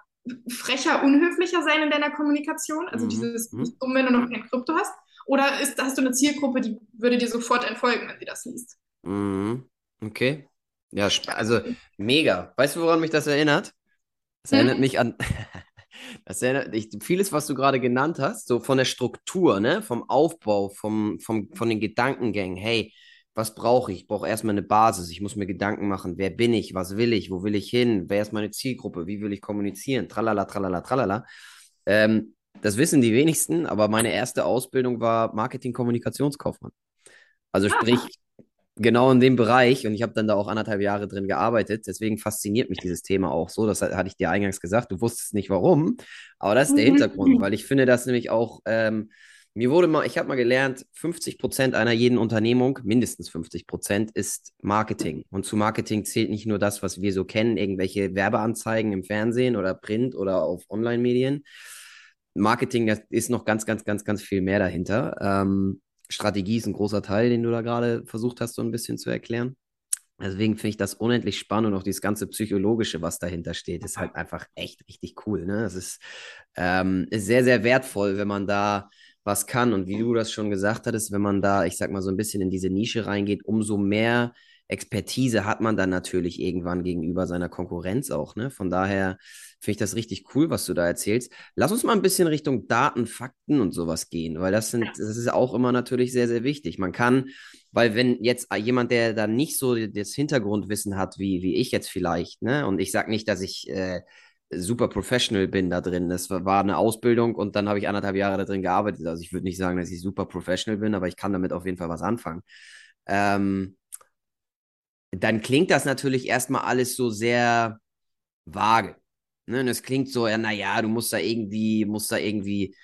[SPEAKER 2] frecher, unhöflicher sein in deiner Kommunikation? Also mhm. dieses, mhm. dumm, wenn du noch kein Krypto hast? Oder ist, hast du eine Zielgruppe, die würde dir sofort entfolgen, wenn sie das liest?
[SPEAKER 1] Mhm. Okay. Ja, also mega. Weißt du, woran mich das erinnert? Das erinnert hm? mich an. <laughs> Das erinnert dich, vieles, was du gerade genannt hast, so von der Struktur, ne, vom Aufbau, vom, vom, von den Gedankengängen. Hey, was brauche ich? Ich brauche erstmal eine Basis. Ich muss mir Gedanken machen, wer bin ich, was will ich, wo will ich hin, wer ist meine Zielgruppe, wie will ich kommunizieren, tralala, tralala, tralala. Ähm, das wissen die wenigsten, aber meine erste Ausbildung war Marketing-Kommunikationskaufmann. Also ah. sprich, genau in dem Bereich und ich habe dann da auch anderthalb Jahre drin gearbeitet. Deswegen fasziniert mich dieses Thema auch so. Das hatte ich dir eingangs gesagt. Du wusstest nicht warum, aber das ist der mhm. Hintergrund, <laughs> weil ich finde das nämlich auch ähm, mir wurde mal, ich habe mal gelernt, 50 Prozent einer jeden Unternehmung, mindestens 50 Prozent, ist Marketing. Und zu Marketing zählt nicht nur das, was wir so kennen, irgendwelche Werbeanzeigen im Fernsehen oder Print oder auf Online-Medien. Marketing das ist noch ganz, ganz, ganz, ganz viel mehr dahinter. Ähm, Strategie ist ein großer Teil, den du da gerade versucht hast, so ein bisschen zu erklären. Deswegen finde ich das unendlich spannend und auch dieses ganze Psychologische, was dahinter steht, ist halt einfach echt richtig cool. Ne? Das ist, ähm, ist sehr, sehr wertvoll, wenn man da was kann. Und wie du das schon gesagt hattest, wenn man da, ich sag mal, so ein bisschen in diese Nische reingeht, umso mehr Expertise hat man dann natürlich irgendwann gegenüber seiner Konkurrenz auch. Ne? Von daher finde ich das richtig cool, was du da erzählst. Lass uns mal ein bisschen Richtung Daten, Fakten und sowas gehen, weil das sind, das ist auch immer natürlich sehr, sehr wichtig. Man kann, weil wenn jetzt jemand, der da nicht so das Hintergrundwissen hat, wie, wie ich jetzt vielleicht, ne, und ich sage nicht, dass ich äh, super professional bin da drin. Das war eine Ausbildung und dann habe ich anderthalb Jahre da drin gearbeitet. Also ich würde nicht sagen, dass ich super professional bin, aber ich kann damit auf jeden Fall was anfangen. Ähm, dann klingt das natürlich erstmal alles so sehr vage. Ne? Und es klingt so, ja, naja, du musst da irgendwie, musst da irgendwie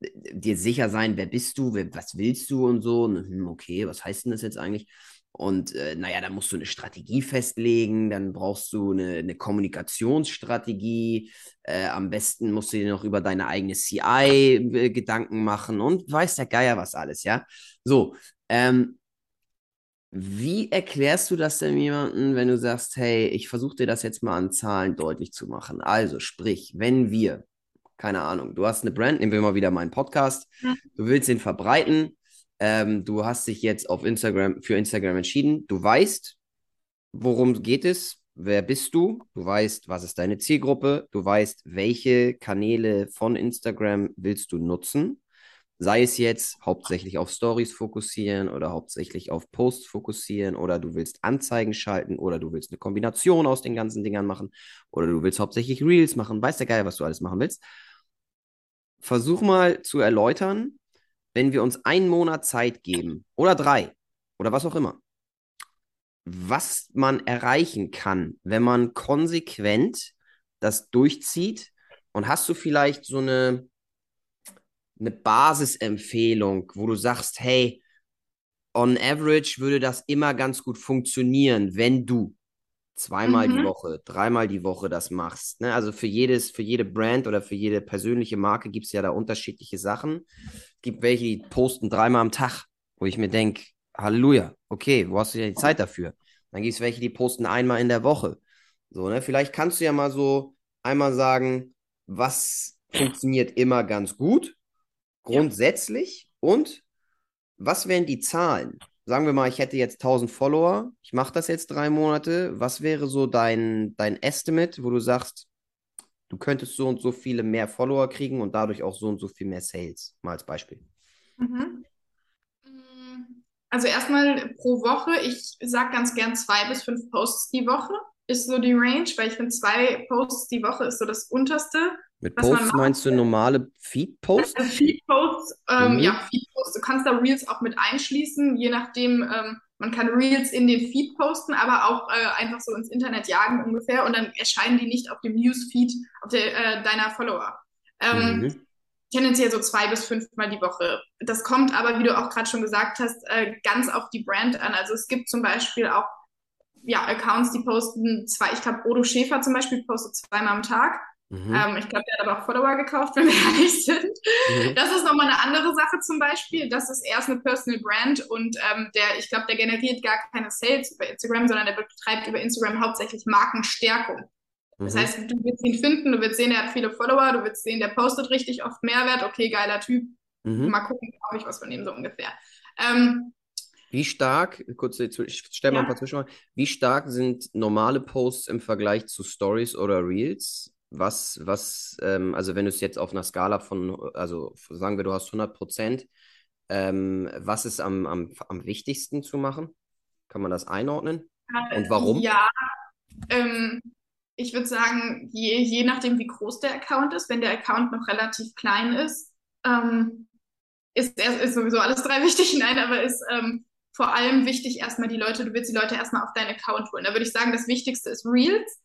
[SPEAKER 1] äh, dir sicher sein, wer bist du, wer, was willst du und so. Und, hm, okay, was heißt denn das jetzt eigentlich? Und äh, naja, dann musst du eine Strategie festlegen, dann brauchst du eine, eine Kommunikationsstrategie. Äh, am besten musst du dir noch über deine eigene CI äh, Gedanken machen und weiß der Geier was alles, ja. So, ähm, wie erklärst du das denn jemandem, wenn du sagst, hey, ich versuche dir das jetzt mal an Zahlen deutlich zu machen? Also, sprich, wenn wir, keine Ahnung, du hast eine Brand, nehmen wir mal wieder meinen Podcast, du willst ihn verbreiten, ähm, du hast dich jetzt auf Instagram für Instagram entschieden. Du weißt, worum geht es, wer bist du, du weißt, was ist deine Zielgruppe, du weißt, welche Kanäle von Instagram willst du nutzen. Sei es jetzt hauptsächlich auf Stories fokussieren oder hauptsächlich auf Posts fokussieren oder du willst Anzeigen schalten oder du willst eine Kombination aus den ganzen Dingern machen oder du willst hauptsächlich Reels machen, weiß der Geil, was du alles machen willst. Versuch mal zu erläutern, wenn wir uns einen Monat Zeit geben oder drei oder was auch immer, was man erreichen kann, wenn man konsequent das durchzieht. Und hast du vielleicht so eine, eine Basisempfehlung, wo du sagst, hey, on average würde das immer ganz gut funktionieren, wenn du zweimal mhm. die Woche, dreimal die Woche das machst. Ne? Also für jedes, für jede Brand oder für jede persönliche Marke gibt es ja da unterschiedliche Sachen. Es gibt welche, die posten dreimal am Tag, wo ich mir denke, Halleluja, okay, wo hast du denn die Zeit dafür? Dann gibt es welche, die posten einmal in der Woche. So, ne? Vielleicht kannst du ja mal so einmal sagen, was funktioniert immer ganz gut, grundsätzlich, ja. und was wären die Zahlen? sagen wir mal, ich hätte jetzt 1000 Follower, ich mache das jetzt drei Monate. Was wäre so dein, dein Estimate, wo du sagst, du könntest so und so viele mehr Follower kriegen und dadurch auch so und so viel mehr Sales? Mal als Beispiel. Mhm.
[SPEAKER 2] Also erstmal pro Woche, ich sage ganz gern zwei bis fünf Posts die Woche, ist so die Range, weil ich finde, zwei Posts die Woche ist so das unterste.
[SPEAKER 1] Mit Posts meinst du normale Feed-Posts?
[SPEAKER 2] Also Feed-Posts, ähm, mhm. ja, Feed-Posts. Du kannst da Reels auch mit einschließen, je nachdem, ähm, man kann Reels in den Feed posten, aber auch äh, einfach so ins Internet jagen ungefähr und dann erscheinen die nicht auf dem Newsfeed auf der, äh, deiner Follower. Ähm, mhm. Tendenziell so zwei bis fünfmal die Woche. Das kommt aber, wie du auch gerade schon gesagt hast, äh, ganz auf die Brand an. Also es gibt zum Beispiel auch ja, Accounts, die posten zwei, ich glaube, Bodo Schäfer zum Beispiel postet zweimal am Tag. Mhm. Ähm, ich glaube, der hat aber auch Follower gekauft, <laughs> wenn wir ehrlich sind. Mhm. Das ist nochmal eine andere Sache zum Beispiel. Das ist erst eine Personal Brand und ähm, der, ich glaube, der generiert gar keine Sales über Instagram, sondern der betreibt über Instagram hauptsächlich Markenstärkung. Das mhm. heißt, du wirst ihn finden, du wirst sehen, er hat viele Follower, du wirst sehen, der postet richtig oft Mehrwert, okay, geiler Typ. Mhm. Mal gucken, ob ich was von ihm so ungefähr. Ähm,
[SPEAKER 1] wie stark, kurz, ich stelle mal ja. ein paar Zwischenfragen, wie stark sind normale Posts im Vergleich zu Stories oder Reels? Was, was, ähm, also wenn du es jetzt auf einer Skala von, also sagen wir, du hast 100 Prozent, ähm, was ist am, am, am wichtigsten zu machen? Kann man das einordnen? Und warum?
[SPEAKER 2] Ja, ähm, ich würde sagen, je, je nachdem, wie groß der Account ist, wenn der Account noch relativ klein ist, ähm, ist, ist sowieso alles drei <laughs> wichtig. Nein, aber ist ähm, vor allem wichtig erstmal die Leute, du willst die Leute erstmal auf deinen Account holen. Da würde ich sagen, das Wichtigste ist Reels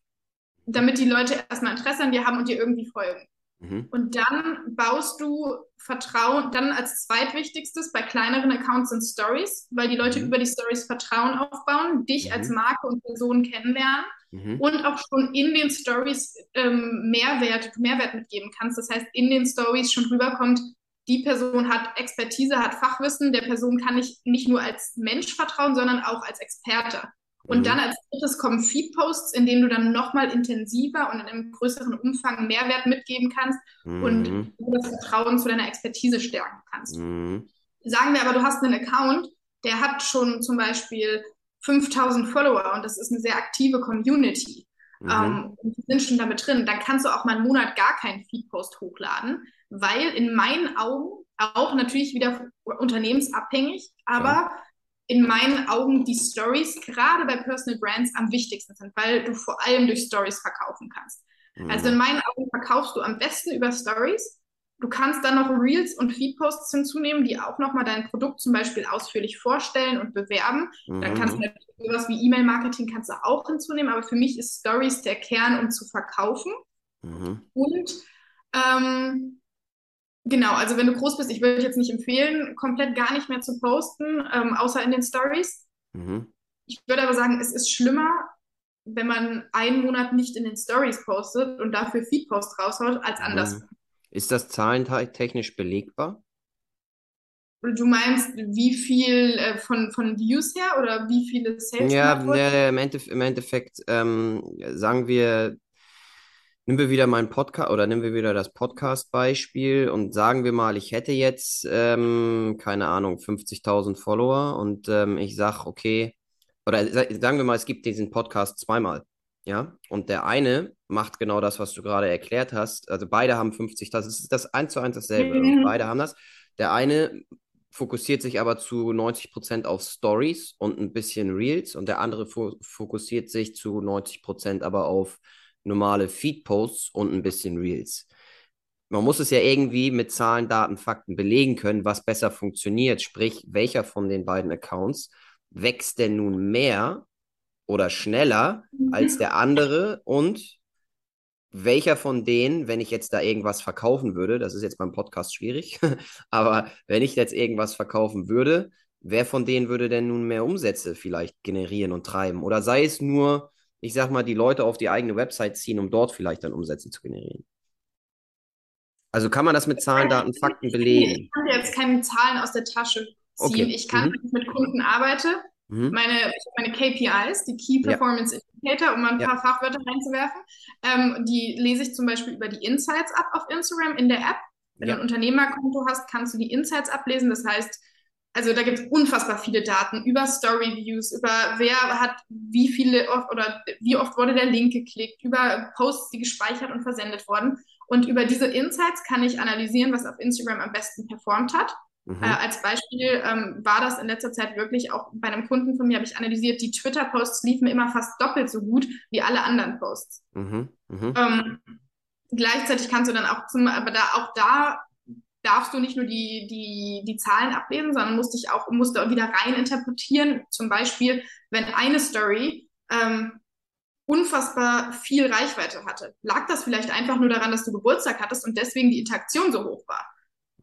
[SPEAKER 2] damit die Leute erstmal Interesse an dir haben und dir irgendwie folgen. Mhm. Und dann baust du Vertrauen, dann als zweitwichtigstes bei kleineren Accounts sind Stories, weil die Leute mhm. über die Stories Vertrauen aufbauen, dich mhm. als Marke und Person kennenlernen mhm. und auch schon in den Stories ähm, Mehrwert, Mehrwert mitgeben kannst. Das heißt, in den Stories schon rüberkommt, die Person hat Expertise, hat Fachwissen, der Person kann ich nicht nur als Mensch vertrauen, sondern auch als Experte. Und mhm. dann als drittes kommen Feed-Posts, in denen du dann nochmal intensiver und in einem größeren Umfang Mehrwert mitgeben kannst mhm. und das Vertrauen zu deiner Expertise stärken kannst. Mhm. Sagen wir aber, du hast einen Account, der hat schon zum Beispiel 5000 Follower und das ist eine sehr aktive Community. Mhm. Ähm, und die sind schon damit drin. Dann kannst du auch mal einen Monat gar keinen Feed-Post hochladen, weil in meinen Augen auch natürlich wieder unternehmensabhängig, aber ja in meinen Augen die Stories gerade bei Personal Brands am wichtigsten sind, weil du vor allem durch Stories verkaufen kannst. Mhm. Also in meinen Augen verkaufst du am besten über Stories, Du kannst dann noch Reels und Feedposts hinzunehmen, die auch nochmal dein Produkt zum Beispiel ausführlich vorstellen und bewerben. Mhm. Dann kannst du natürlich sowas wie E-Mail-Marketing kannst du auch hinzunehmen, aber für mich ist Stories der Kern, um zu verkaufen. Mhm. Und ähm, genau, also wenn du groß bist, ich würde jetzt nicht empfehlen, komplett gar nicht mehr zu posten, ähm, außer in den Stories. Mhm. Ich würde aber sagen, es ist schlimmer, wenn man einen Monat nicht in den Stories postet und dafür Feedpost raushaut, als anders. Mhm.
[SPEAKER 1] Ist das zahlentechnisch belegbar?
[SPEAKER 2] Du meinst, wie viel äh, von, von Views her oder wie viele Sales?
[SPEAKER 1] Ja, ne, im, Endeffekt, im Endeffekt ähm, sagen wir, nehmen wir wieder meinen Podcast oder nehmen wir wieder das Podcast-Beispiel und sagen wir mal, ich hätte jetzt, ähm, keine Ahnung, 50.000 Follower und ähm, ich sage, okay, oder sagen wir mal, es gibt diesen Podcast zweimal. Ja, und der eine macht genau das, was du gerade erklärt hast. Also beide haben 50, das ist das eins zu eins dasselbe. Mhm. beide haben das. Der eine fokussiert sich aber zu 90 Prozent auf Stories und ein bisschen Reels und der andere fo fokussiert sich zu 90 Prozent aber auf normale Feed-Posts und ein bisschen Reels. Man muss es ja irgendwie mit Zahlen, Daten, Fakten belegen können, was besser funktioniert. Sprich, welcher von den beiden Accounts wächst denn nun mehr oder schneller mhm. als der andere und welcher von denen, wenn ich jetzt da irgendwas verkaufen würde, das ist jetzt beim Podcast schwierig, <laughs> aber wenn ich jetzt irgendwas verkaufen würde, wer von denen würde denn nun mehr Umsätze vielleicht generieren und treiben? Oder sei es nur, ich sag mal, die Leute auf die eigene Website ziehen, um dort vielleicht dann Umsätze zu generieren? Also kann man das mit Zahlen, Daten, Fakten belegen?
[SPEAKER 2] Ich kann dir jetzt keine Zahlen aus der Tasche ziehen. Okay. Ich kann, mhm. wenn ich mit Kunden arbeite, Mhm. Meine, meine KPIs, die Key Performance ja. Indicator, um mal ein ja. paar Fachwörter reinzuwerfen, ähm, die lese ich zum Beispiel über die Insights ab auf Instagram in der App. Wenn ja. du ein Unternehmerkonto hast, kannst du die Insights ablesen. Das heißt, also da gibt es unfassbar viele Daten über Story Views, über wer hat wie viele oft oder wie oft wurde der Link geklickt, über Posts, die gespeichert und versendet wurden. Und über diese Insights kann ich analysieren, was auf Instagram am besten performt hat Mhm. Äh, als Beispiel ähm, war das in letzter Zeit wirklich auch bei einem Kunden von mir, habe ich analysiert, die Twitter-Posts liefen immer fast doppelt so gut wie alle anderen Posts. Mhm. Mhm. Ähm, gleichzeitig kannst du dann auch zum, aber da auch da darfst du nicht nur die, die, die Zahlen ablesen, sondern musst dich auch musst wieder rein interpretieren. Zum Beispiel, wenn eine Story ähm, unfassbar viel Reichweite hatte, lag das vielleicht einfach nur daran, dass du Geburtstag hattest und deswegen die Interaktion so hoch war.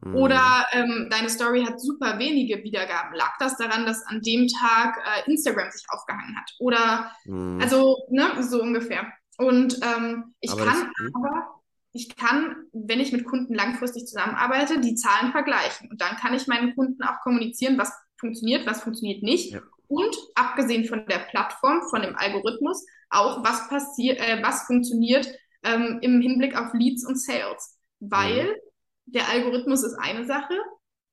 [SPEAKER 2] Mhm. Oder ähm, deine Story hat super wenige Wiedergaben. Lag das daran, dass an dem Tag äh, Instagram sich aufgehangen hat? Oder mhm. also, ne, so ungefähr. Und ähm, ich aber kann das, aber, ich kann, wenn ich mit Kunden langfristig zusammenarbeite, die Zahlen vergleichen. Und dann kann ich meinen Kunden auch kommunizieren, was funktioniert, was funktioniert nicht. Ja. Und abgesehen von der Plattform, von dem Algorithmus, auch was passiert, äh, was funktioniert ähm, im Hinblick auf Leads und Sales. Weil mhm der Algorithmus ist eine Sache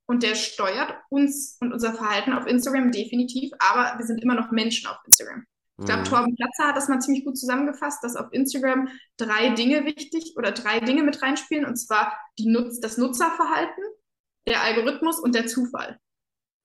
[SPEAKER 2] und der steuert uns und unser Verhalten auf Instagram definitiv, aber wir sind immer noch Menschen auf Instagram. Ich glaube, mhm. Torben Platzer hat das mal ziemlich gut zusammengefasst, dass auf Instagram drei Dinge wichtig oder drei Dinge mit reinspielen, und zwar die Nutz das Nutzerverhalten, der Algorithmus und der Zufall.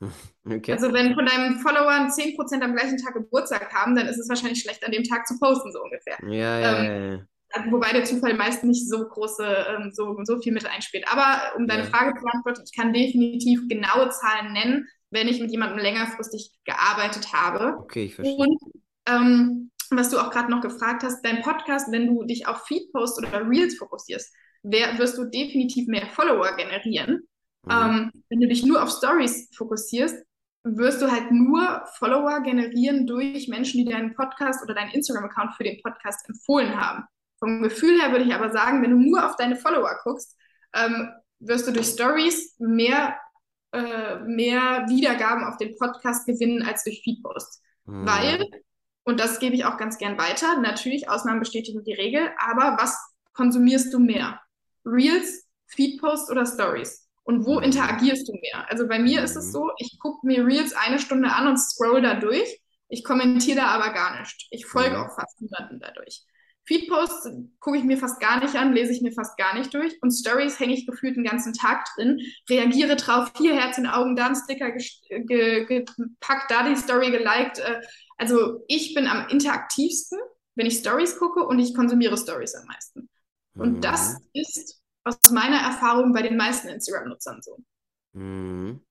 [SPEAKER 2] <laughs> Okay. Also wenn von deinen Followern 10% am gleichen Tag Geburtstag haben, dann ist es wahrscheinlich schlecht, an dem Tag zu posten, so ungefähr.
[SPEAKER 1] Ja, ja, ähm, ja, ja.
[SPEAKER 2] Wobei der Zufall meist nicht so große, ähm, so, so viel mit einspielt. Aber um deine ja. Frage zu beantworten, ich kann definitiv genaue Zahlen nennen, wenn ich mit jemandem längerfristig gearbeitet habe.
[SPEAKER 1] Okay, ich verstehe.
[SPEAKER 2] Und ähm, was du auch gerade noch gefragt hast, dein Podcast, wenn du dich auf Feedposts oder Reels fokussierst, wer, wirst du definitiv mehr Follower generieren. Mhm. Ähm, wenn du dich nur auf Stories fokussierst, wirst du halt nur Follower generieren durch Menschen, die deinen Podcast oder deinen Instagram-Account für den Podcast empfohlen haben. Vom Gefühl her würde ich aber sagen, wenn du nur auf deine Follower guckst, ähm, wirst du durch Stories mehr, äh, mehr Wiedergaben auf den Podcast gewinnen als durch Feedposts. Mhm. Weil, und das gebe ich auch ganz gern weiter, natürlich Ausnahmen bestätigen die Regel, aber was konsumierst du mehr? Reels, Feedposts oder Stories? Und wo mhm. interagierst du mehr? Also bei mir ist es mhm. so, ich gucke mir Reels eine Stunde an und scroll da durch. Ich kommentiere da aber gar nicht. Ich folge mhm. auch fast niemanden dadurch. Feedposts gucke ich mir fast gar nicht an, lese ich mir fast gar nicht durch. Und Stories hänge ich gefühlt den ganzen Tag drin, reagiere drauf, hier Herz in Augen, da ein Sticker gepackt, da die Story geliked. Äh, also ich bin am interaktivsten, wenn ich Stories gucke und ich konsumiere Stories am meisten. Und mhm. das ist aus meiner Erfahrung bei den meisten Instagram-Nutzern so.
[SPEAKER 1] Mhm.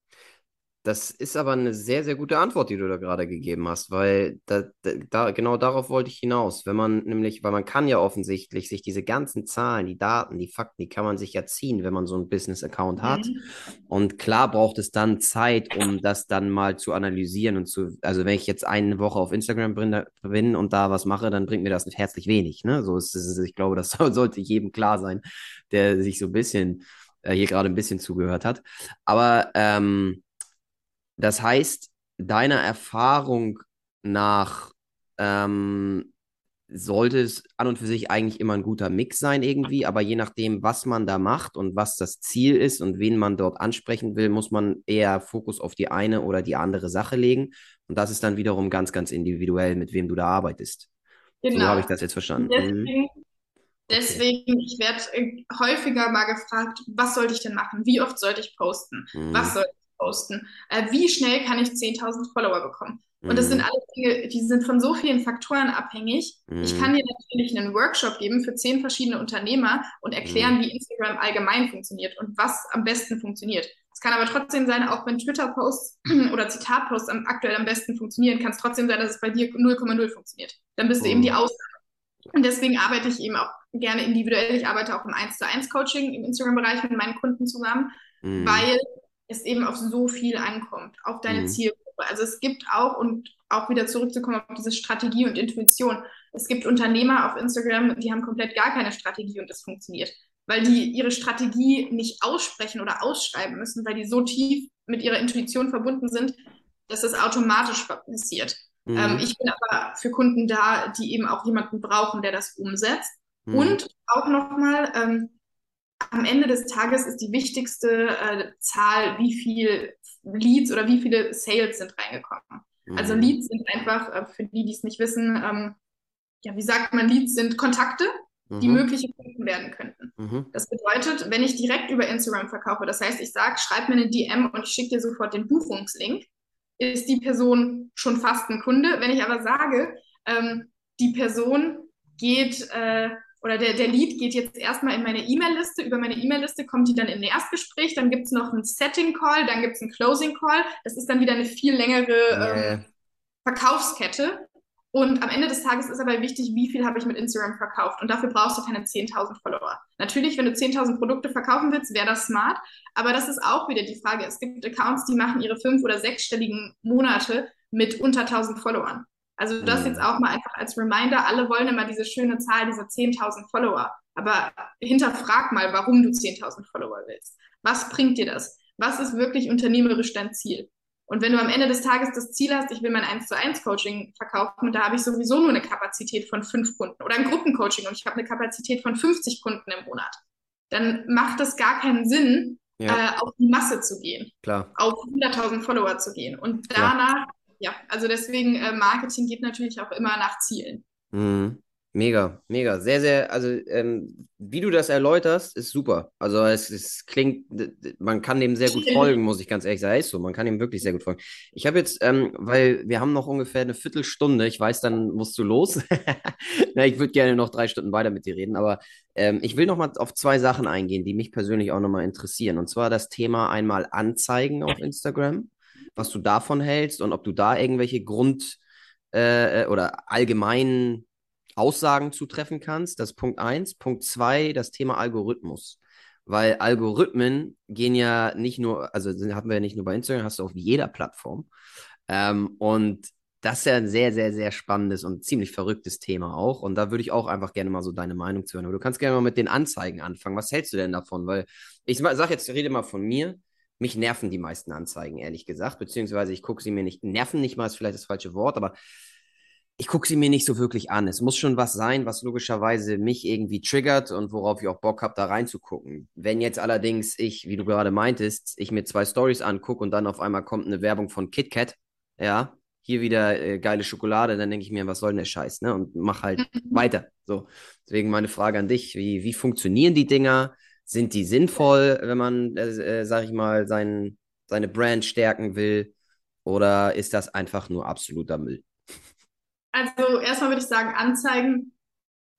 [SPEAKER 1] Das ist aber eine sehr, sehr gute Antwort, die du da gerade gegeben hast, weil da, da, genau darauf wollte ich hinaus. Wenn man nämlich, weil man kann ja offensichtlich sich diese ganzen Zahlen, die Daten, die Fakten, die kann man sich ja ziehen, wenn man so einen Business-Account hat.
[SPEAKER 2] Mhm.
[SPEAKER 1] Und klar braucht es dann Zeit, um das dann mal zu analysieren und zu, also wenn ich jetzt eine Woche auf Instagram bin, bin und da was mache, dann bringt mir das herzlich wenig. Ne? So ist es, ich glaube, das <laughs> sollte jedem klar sein, der sich so ein bisschen äh, hier gerade ein bisschen zugehört hat. Aber ähm, das heißt, deiner Erfahrung nach ähm, sollte es an und für sich eigentlich immer ein guter Mix sein irgendwie, aber je nachdem, was man da macht und was das Ziel ist und wen man dort ansprechen will, muss man eher Fokus auf die eine oder die andere Sache legen. Und das ist dann wiederum ganz, ganz individuell, mit wem du da arbeitest.
[SPEAKER 2] Genau.
[SPEAKER 1] So habe ich das jetzt verstanden.
[SPEAKER 2] Deswegen,
[SPEAKER 1] Mhm.
[SPEAKER 2] deswegen ich werde äh, häufiger mal gefragt, was sollte ich denn machen? Wie oft sollte ich posten?
[SPEAKER 1] Mhm.
[SPEAKER 2] Was sollte ich posten? Äh, wie schnell kann ich 10.000 Follower bekommen? Und das sind
[SPEAKER 1] Mhm.
[SPEAKER 2] alles Dinge, die sind von so vielen Faktoren abhängig. Ich
[SPEAKER 1] Mhm.
[SPEAKER 2] kann dir natürlich einen Workshop geben für zehn verschiedene Unternehmer und erklären, wie Instagram allgemein funktioniert und was am besten funktioniert. Es kann aber trotzdem sein, auch wenn Twitter-Posts <clears throat> oder Zitat-Posts am, aktuell am besten funktionieren, kann es trotzdem sein, dass es bei dir 0,0 funktioniert. Dann bist du eben die
[SPEAKER 1] Mhm.
[SPEAKER 2] Ausnahme. Und deswegen arbeite ich eben auch gerne individuell. Ich arbeite auch im 1 zu 1 Coaching im Instagram-Bereich mit meinen Kunden zusammen,
[SPEAKER 1] Mhm.
[SPEAKER 2] weil es eben auf so viel ankommt, auf deine
[SPEAKER 1] Mhm.
[SPEAKER 2] Zielgruppe. Also es gibt auch, und auch wieder zurückzukommen auf diese Strategie und Intuition, es gibt Unternehmer auf Instagram, die haben komplett gar keine Strategie und es funktioniert, weil die ihre Strategie nicht aussprechen oder ausschreiben müssen, weil die so tief mit ihrer Intuition verbunden sind, dass das automatisch passiert.
[SPEAKER 1] Mhm.
[SPEAKER 2] Ähm, ich bin aber für Kunden da, die eben auch jemanden brauchen, der das umsetzt.
[SPEAKER 1] Mhm.
[SPEAKER 2] Und auch nochmal, ähm, am Ende des Tages ist die wichtigste äh, Zahl, wie viel Leads oder wie viele Sales sind reingekommen. Also
[SPEAKER 1] Mhm.
[SPEAKER 2] Leads sind einfach, äh, für die, die es nicht wissen, ähm, ja, wie sagt man, Leads sind Kontakte, die
[SPEAKER 1] Mhm.
[SPEAKER 2] mögliche Kunden werden könnten.
[SPEAKER 1] Mhm.
[SPEAKER 2] Das bedeutet, wenn ich direkt über Instagram verkaufe, das heißt, ich sage, schreib mir eine DM und ich schicke dir sofort den Buchungslink, ist die Person schon fast ein Kunde. Wenn ich aber sage, ähm, die Person geht äh, oder der, der Lead geht jetzt erstmal in meine E-Mail-Liste, über meine E-Mail-Liste kommt die dann in ein Erstgespräch, dann gibt es noch einen Setting-Call, dann gibt es einen Closing-Call. Das ist dann wieder eine viel längere ähm, Verkaufskette. Und am Ende des Tages ist aber wichtig, wie viel habe ich mit Instagram verkauft. Und dafür brauchst du keine 10.000 Follower. Natürlich, wenn du 10.000 Produkte verkaufen willst, wäre das smart. Aber das ist auch wieder die Frage. Es gibt Accounts, die machen ihre fünf- oder sechsstelligen Monate mit unter 1.000 Followern. Also das
[SPEAKER 1] Mhm.
[SPEAKER 2] jetzt auch mal einfach als Reminder. Alle wollen immer diese schöne Zahl, diese 10.000 Follower. Aber hinterfrag mal, warum du 10.000 Follower willst. Was bringt dir das? Was ist wirklich unternehmerisch dein Ziel? Und wenn du am Ende des Tages das Ziel hast, ich will mein 1 zu 1 Coaching verkaufen und da habe ich sowieso nur eine Kapazität von fünf Kunden oder ein Gruppencoaching und ich habe eine Kapazität von 50 Kunden im Monat, dann macht es gar keinen Sinn,
[SPEAKER 1] Ja.
[SPEAKER 2] äh, auf die Masse zu gehen,
[SPEAKER 1] Klar.
[SPEAKER 2] auf 100.000 Follower zu gehen. Und danach, ja, also deswegen, äh, Marketing geht natürlich auch immer nach Zielen.
[SPEAKER 1] Mhm. Mega, mega. Sehr, sehr, also ähm, wie du das erläuterst, ist super. Also es, es klingt, man kann dem sehr gut <laughs> folgen, muss ich ganz ehrlich sagen. Ist so, man kann dem wirklich sehr gut folgen. Ich habe jetzt, ähm, weil wir haben noch ungefähr eine Viertelstunde, ich weiß, dann musst du los. <laughs> Na, ich würde gerne noch drei Stunden weiter mit dir reden, aber ähm, ich will noch mal auf zwei Sachen eingehen, die mich persönlich auch noch mal interessieren. Und zwar das Thema einmal Anzeigen auf Instagram, was du davon hältst und ob du da irgendwelche Grund- äh, oder allgemeinen Aussagen zutreffen kannst. Das ist Punkt eins. Punkt zwei, das Thema Algorithmus. Weil Algorithmen gehen ja nicht nur, also haben wir ja nicht nur bei Instagram, hast du auf jeder Plattform. Ähm, und das ist ja ein sehr, sehr, sehr spannendes und ziemlich verrücktes Thema auch. Und da würde ich auch einfach gerne mal so deine Meinung zu hören. Aber du kannst gerne mal mit den Anzeigen anfangen. Was hältst du denn davon? Weil ich sage jetzt, rede mal von mir. Mich nerven die meisten Anzeigen, ehrlich gesagt. Beziehungsweise ich gucke sie mir nicht, nerven nicht mal ist vielleicht das falsche Wort, aber ich gucke sie mir nicht so wirklich an. Es muss schon was sein, was logischerweise mich irgendwie triggert und worauf ich auch Bock habe, da reinzugucken. Wenn jetzt allerdings ich, wie du gerade meintest, ich mir zwei Stories angucke und dann auf einmal kommt eine Werbung von KitKat, ja, hier wieder äh, geile Schokolade, dann denke ich mir, was soll denn der Scheiß, ne? Und mach halt weiter. So. Deswegen meine Frage an dich: Wie, wie funktionieren die Dinger? Sind die sinnvoll, wenn man, äh, äh, sag ich mal, sein, seine Brand stärken will? Oder ist das einfach nur absoluter Müll?
[SPEAKER 2] Also erstmal würde ich sagen, Anzeigen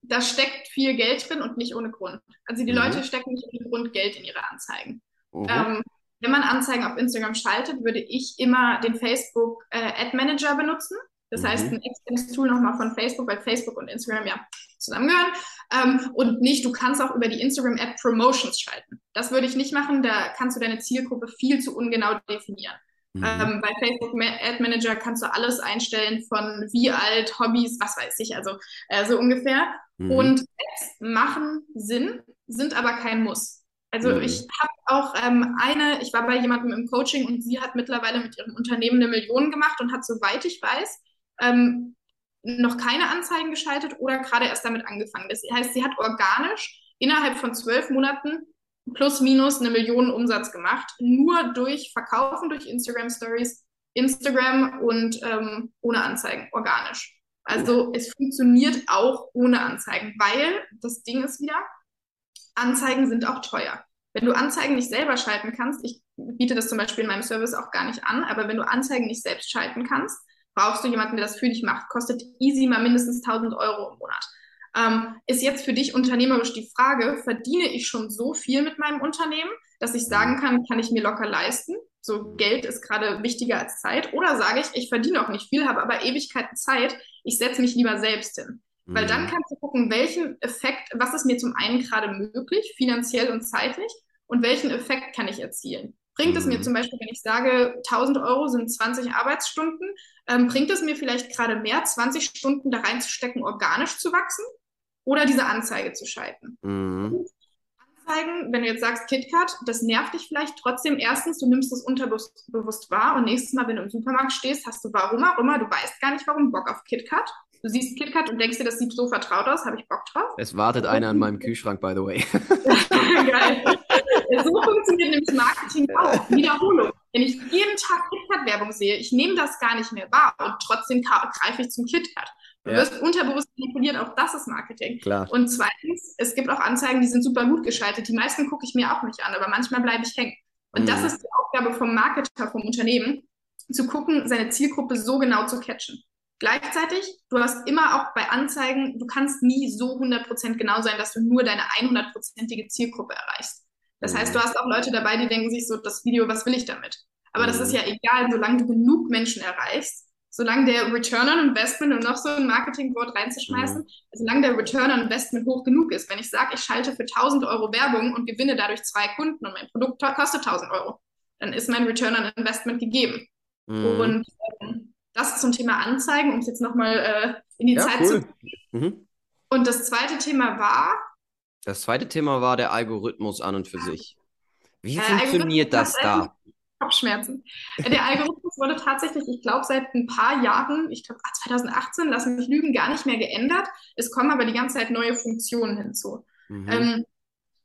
[SPEAKER 2] da steckt viel Geld drin und nicht ohne Grund. Also die
[SPEAKER 1] Mhm.
[SPEAKER 2] Leute stecken nicht ohne Grund Geld in ihre Anzeigen.
[SPEAKER 1] Mhm.
[SPEAKER 2] Ähm, wenn man Anzeigen auf Instagram schaltet, würde ich immer den Facebook äh, Ad Manager benutzen. Das
[SPEAKER 1] Mhm.
[SPEAKER 2] heißt, ein externes Tool nochmal von Facebook, weil Facebook und Instagram ja zusammengehören. Ähm, und nicht, du kannst auch über die Instagram Ad Promotions schalten. Das würde ich nicht machen, da kannst du deine Zielgruppe viel zu ungenau definieren.
[SPEAKER 1] Mhm.
[SPEAKER 2] Ähm, bei Facebook Ad Manager kannst du alles einstellen von wie alt, Hobbys, was weiß ich, also äh, so ungefähr.
[SPEAKER 1] Mhm.
[SPEAKER 2] Und Ads machen Sinn, sind aber kein Muss. Also
[SPEAKER 1] Mhm.
[SPEAKER 2] ich habe auch ähm, eine, ich war bei jemandem im Coaching und sie hat mittlerweile mit ihrem Unternehmen eine Million gemacht und hat, soweit ich weiß, ähm, noch keine Anzeigen geschaltet oder gerade erst damit angefangen. Das heißt, sie hat organisch innerhalb von zwölf Monaten plus minus eine Million Umsatz gemacht, nur durch Verkaufen, durch Instagram Stories, Instagram und ähm, ohne Anzeigen, organisch. Also es funktioniert auch ohne Anzeigen, weil das Ding ist wieder, Anzeigen sind auch teuer. Wenn du Anzeigen nicht selber schalten kannst, ich biete das zum Beispiel in meinem Service auch gar nicht an, aber wenn du Anzeigen nicht selbst schalten kannst, brauchst du jemanden, der das für dich macht. Kostet easy mal mindestens 1000 Euro im Monat. Ähm, ist jetzt für dich unternehmerisch die Frage, verdiene ich schon so viel mit meinem Unternehmen, dass ich sagen kann, kann ich mir locker leisten? So Geld ist gerade wichtiger als Zeit. Oder sage ich, ich verdiene auch nicht viel, habe aber Ewigkeiten Zeit, ich setze mich lieber selbst hin. Weil dann
[SPEAKER 1] Mhm.
[SPEAKER 2] kannst du gucken, welchen Effekt, was ist mir zum einen gerade möglich, finanziell und zeitlich, und welchen Effekt kann ich erzielen. Bringt es mir
[SPEAKER 1] Mhm.
[SPEAKER 2] zum Beispiel, wenn ich sage, 1000 Euro sind 20 Arbeitsstunden, ähm, bringt es mir vielleicht gerade mehr, 20 Stunden da reinzustecken, organisch zu wachsen oder diese Anzeige zu schalten?
[SPEAKER 1] Mhm.
[SPEAKER 2] Anzeigen, wenn du jetzt sagst KitKat, das nervt dich vielleicht trotzdem. Erstens, du nimmst es unterbewusst wahr und nächstes Mal, wenn du im Supermarkt stehst, hast du warum auch immer, du weißt gar nicht warum, Bock auf KitKat. Du siehst KitKat und denkst dir, das sieht so vertraut aus, habe ich Bock drauf.
[SPEAKER 1] Es wartet einer an <laughs> meinem Kühlschrank, by the way. <laughs>
[SPEAKER 2] Geil. So funktioniert nämlich Marketing auch. Wiederholung. Wenn ich jeden Tag KitKat-Werbung sehe, ich nehme das gar nicht mehr wahr und trotzdem greife ich zum KitKat. Du
[SPEAKER 1] Ja.
[SPEAKER 2] wirst unterbewusst manipuliert, auch das ist Marketing.
[SPEAKER 1] Klar.
[SPEAKER 2] Und zweitens, es gibt auch Anzeigen, die sind super gut geschaltet. Die meisten gucke ich mir auch nicht an, aber manchmal bleibe ich hängen. Und das
[SPEAKER 1] Mhm.
[SPEAKER 2] ist die Aufgabe vom Marketer, vom Unternehmen, zu gucken, seine Zielgruppe so genau zu catchen. Gleichzeitig, du hast immer auch bei Anzeigen, du kannst nie so 100% genau sein, dass du nur deine 100%ige Zielgruppe erreichst. Das
[SPEAKER 1] Mhm.
[SPEAKER 2] heißt, du hast auch Leute dabei, die denken sich so, das Video, was will ich damit? Aber das
[SPEAKER 1] Mhm.
[SPEAKER 2] ist ja egal, solange du genug Menschen erreichst, solange der Return on Investment, um noch so ein Marketingwort reinzuschmeißen, solange der Return on Investment hoch genug ist. Wenn ich sage, ich schalte für 1000 Euro Werbung und gewinne dadurch zwei Kunden und mein Produkt kostet 1000 Euro, dann ist mein Return on Investment gegeben.
[SPEAKER 1] Mhm.
[SPEAKER 2] Und ähm, das zum Thema Anzeigen, um es jetzt nochmal äh, in die
[SPEAKER 1] Ja,
[SPEAKER 2] Zeit
[SPEAKER 1] cool.
[SPEAKER 2] zu.
[SPEAKER 1] Mhm.
[SPEAKER 2] Und das zweite Thema war,
[SPEAKER 1] Das zweite Thema war der Algorithmus an und für sich. Wie
[SPEAKER 2] Äh,
[SPEAKER 1] funktioniert das da? <laughs>
[SPEAKER 2] Kopfschmerzen. Äh, Der Algorithmus wurde tatsächlich, ich glaube, seit ein paar Jahren, ich glaube 2018, lass mich lügen, gar nicht mehr geändert. Es kommen aber die ganze Zeit neue Funktionen hinzu.
[SPEAKER 1] Mhm.
[SPEAKER 2] Ähm,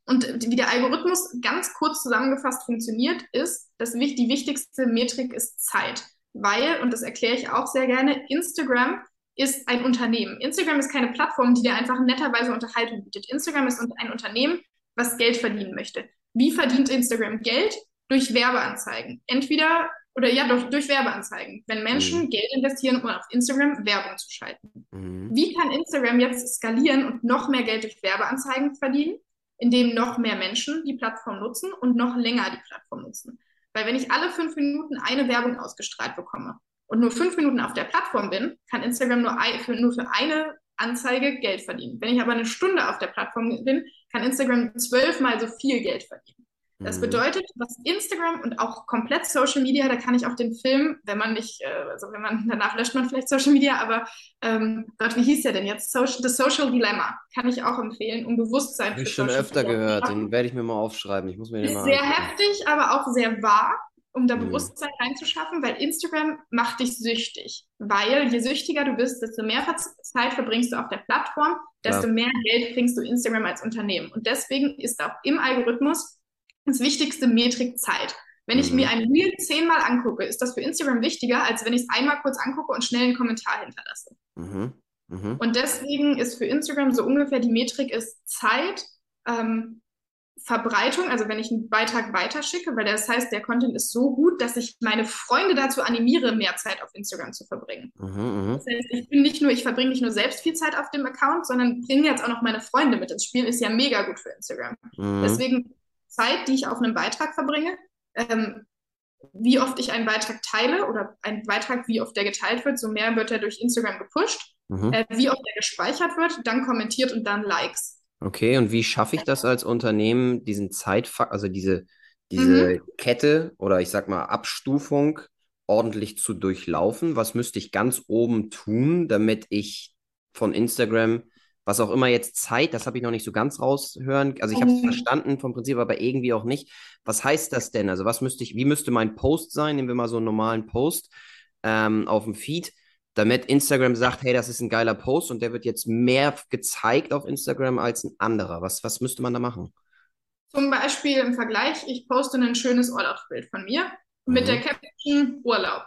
[SPEAKER 2] und wie der Algorithmus ganz kurz zusammengefasst funktioniert, ist, dass die wichtigste Metrik ist Zeit. Weil, und das erkläre ich auch sehr gerne, Instagram ist ein Unternehmen. Instagram ist keine Plattform, die dir einfach netterweise Unterhaltung bietet. Instagram ist ein Unternehmen, was Geld verdienen möchte. Wie verdient Instagram Geld? Durch Werbeanzeigen. Entweder, oder ja, durch, durch Werbeanzeigen. Wenn Menschen
[SPEAKER 1] Mhm.
[SPEAKER 2] Geld investieren, um auf Instagram Werbung zu schalten.
[SPEAKER 1] Mhm.
[SPEAKER 2] Wie kann Instagram jetzt skalieren und noch mehr Geld durch Werbeanzeigen verdienen, indem noch mehr Menschen die Plattform nutzen und noch länger die Plattform nutzen? Weil wenn ich alle fünf Minuten eine Werbung ausgestrahlt bekomme und nur fünf Minuten auf der Plattform bin, kann Instagram nur, ein, für, nur für eine Anzeige Geld verdienen. Wenn ich aber eine Stunde auf der Plattform bin, kann Instagram zwölfmal so viel Geld verdienen. Das
[SPEAKER 1] Mhm.
[SPEAKER 2] bedeutet, was Instagram und auch komplett Social Media, da kann ich auch den Film, wenn man nicht, äh, also wenn man, danach löscht man vielleicht Social Media, aber ähm, Gott, wie hieß der denn jetzt? Social, The Social Dilemma kann ich auch empfehlen, um Bewusstsein für
[SPEAKER 1] ich schon
[SPEAKER 2] Social
[SPEAKER 1] öfter
[SPEAKER 2] zu
[SPEAKER 1] gehört. Den werde ich mir mal aufschreiben. Ich muss mir den
[SPEAKER 2] Ist
[SPEAKER 1] mal
[SPEAKER 2] sehr
[SPEAKER 1] angucken.
[SPEAKER 2] heftig, aber auch sehr wahr, um da
[SPEAKER 1] Mhm.
[SPEAKER 2] Bewusstsein reinzuschaffen, weil Instagram macht dich süchtig. Weil je süchtiger du bist, desto mehr Zeit verbringst du auf der Plattform, desto
[SPEAKER 1] Klar.
[SPEAKER 2] mehr Geld bringst du Instagram als Unternehmen. Und deswegen ist auch im Algorithmus das wichtigste Metrik Zeit. Wenn ich
[SPEAKER 1] Mhm.
[SPEAKER 2] mir ein Reel zehnmal angucke, ist das für Instagram wichtiger, als wenn ich es einmal kurz angucke und schnell einen Kommentar hinterlasse.
[SPEAKER 1] Mhm. Mhm.
[SPEAKER 2] Und deswegen ist für Instagram so ungefähr die Metrik ist Zeit, ähm, Verbreitung, also wenn ich einen Beitrag weiterschicke, weil das heißt, der Content ist so gut, dass ich meine Freunde dazu animiere, mehr Zeit auf Instagram zu verbringen. Mhm, das heißt, ich bin nicht nur, ich verbringe nicht nur selbst viel Zeit auf dem Account, sondern bringe jetzt auch noch meine Freunde mit ins Spiel, ist ja mega gut für Instagram. Mhm. Deswegen Zeit, die ich auf einem Beitrag verbringe, ähm, wie oft ich einen Beitrag teile oder einen Beitrag, wie oft der geteilt wird, so mehr wird er durch Instagram gepusht, mhm. äh, wie oft er gespeichert wird, dann kommentiert und dann Likes.
[SPEAKER 1] Okay, und wie schaffe ich das als Unternehmen, diesen Zeitfaktor, also diese, diese mhm. Kette oder ich sag mal Abstufung ordentlich zu durchlaufen? Was müsste ich ganz oben tun, damit ich von Instagram, was auch immer jetzt Zeit, das habe ich noch nicht so ganz raushören. Also ich habe es mhm. verstanden vom Prinzip, aber irgendwie auch nicht. Was heißt das denn? Also was müsste ich, wie müsste mein Post sein? Nehmen wir mal so einen normalen Post ähm, auf dem Feed damit Instagram sagt, hey, das ist ein geiler Post und der wird jetzt mehr gezeigt auf Instagram als ein anderer. Was, was müsste man da machen?
[SPEAKER 2] Zum Beispiel im Vergleich, ich poste ein schönes Urlaubsbild von mir mhm. mit der Caption Urlaub.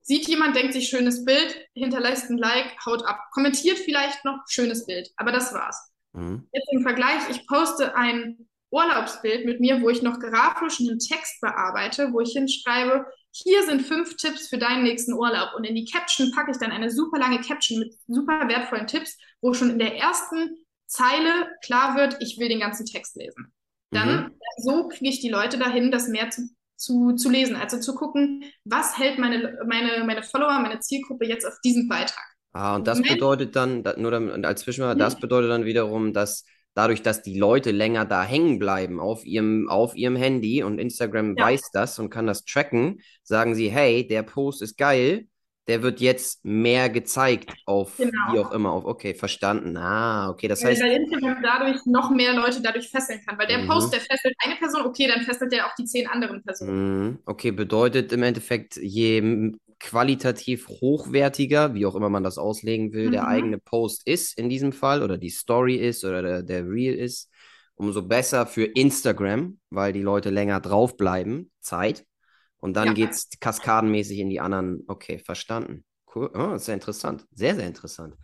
[SPEAKER 2] Sieht jemand, denkt sich schönes Bild, hinterlässt ein Like, haut ab, kommentiert vielleicht noch schönes Bild, aber das war's. Mhm. Jetzt im Vergleich, ich poste ein Urlaubsbild mit mir, wo ich noch grafisch einen Text bearbeite, wo ich hinschreibe, hier sind fünf Tipps für deinen nächsten Urlaub. Und in die Caption packe ich dann eine super lange Caption mit super wertvollen Tipps, wo schon in der ersten Zeile klar wird, ich will den ganzen Text lesen. Dann mhm. so kriege ich die Leute dahin, das mehr zu, zu, zu lesen, also zu gucken, was hält meine, meine, meine Follower, meine Zielgruppe jetzt auf diesen Beitrag.
[SPEAKER 1] Ah, und das bedeutet dann, nur als Zwischenmal, das bedeutet dann wiederum, dass dadurch, dass die Leute länger da hängen bleiben auf ihrem, auf ihrem Handy und Instagram ja. weiß das und kann das tracken, sagen sie, hey, der Post ist geil, der wird jetzt mehr gezeigt auf genau. wie auch immer, auf okay, verstanden. Ah, okay, das heißt.
[SPEAKER 2] Weil Instagram dadurch noch mehr Leute dadurch fesseln kann, weil der mhm. Post, der fesselt eine Person, okay, dann fesselt der auch die zehn anderen Personen.
[SPEAKER 1] Mhm. Okay, bedeutet im Endeffekt, je qualitativ hochwertiger, wie auch immer man das auslegen will, mhm. der eigene Post ist in diesem Fall oder die Story ist oder der, der Reel ist, umso besser für Instagram, weil die Leute länger draufbleiben, Zeit. Und dann ja. geht es kaskadenmäßig in die anderen. Okay, verstanden. Cool. Oh, sehr interessant. Sehr, sehr interessant.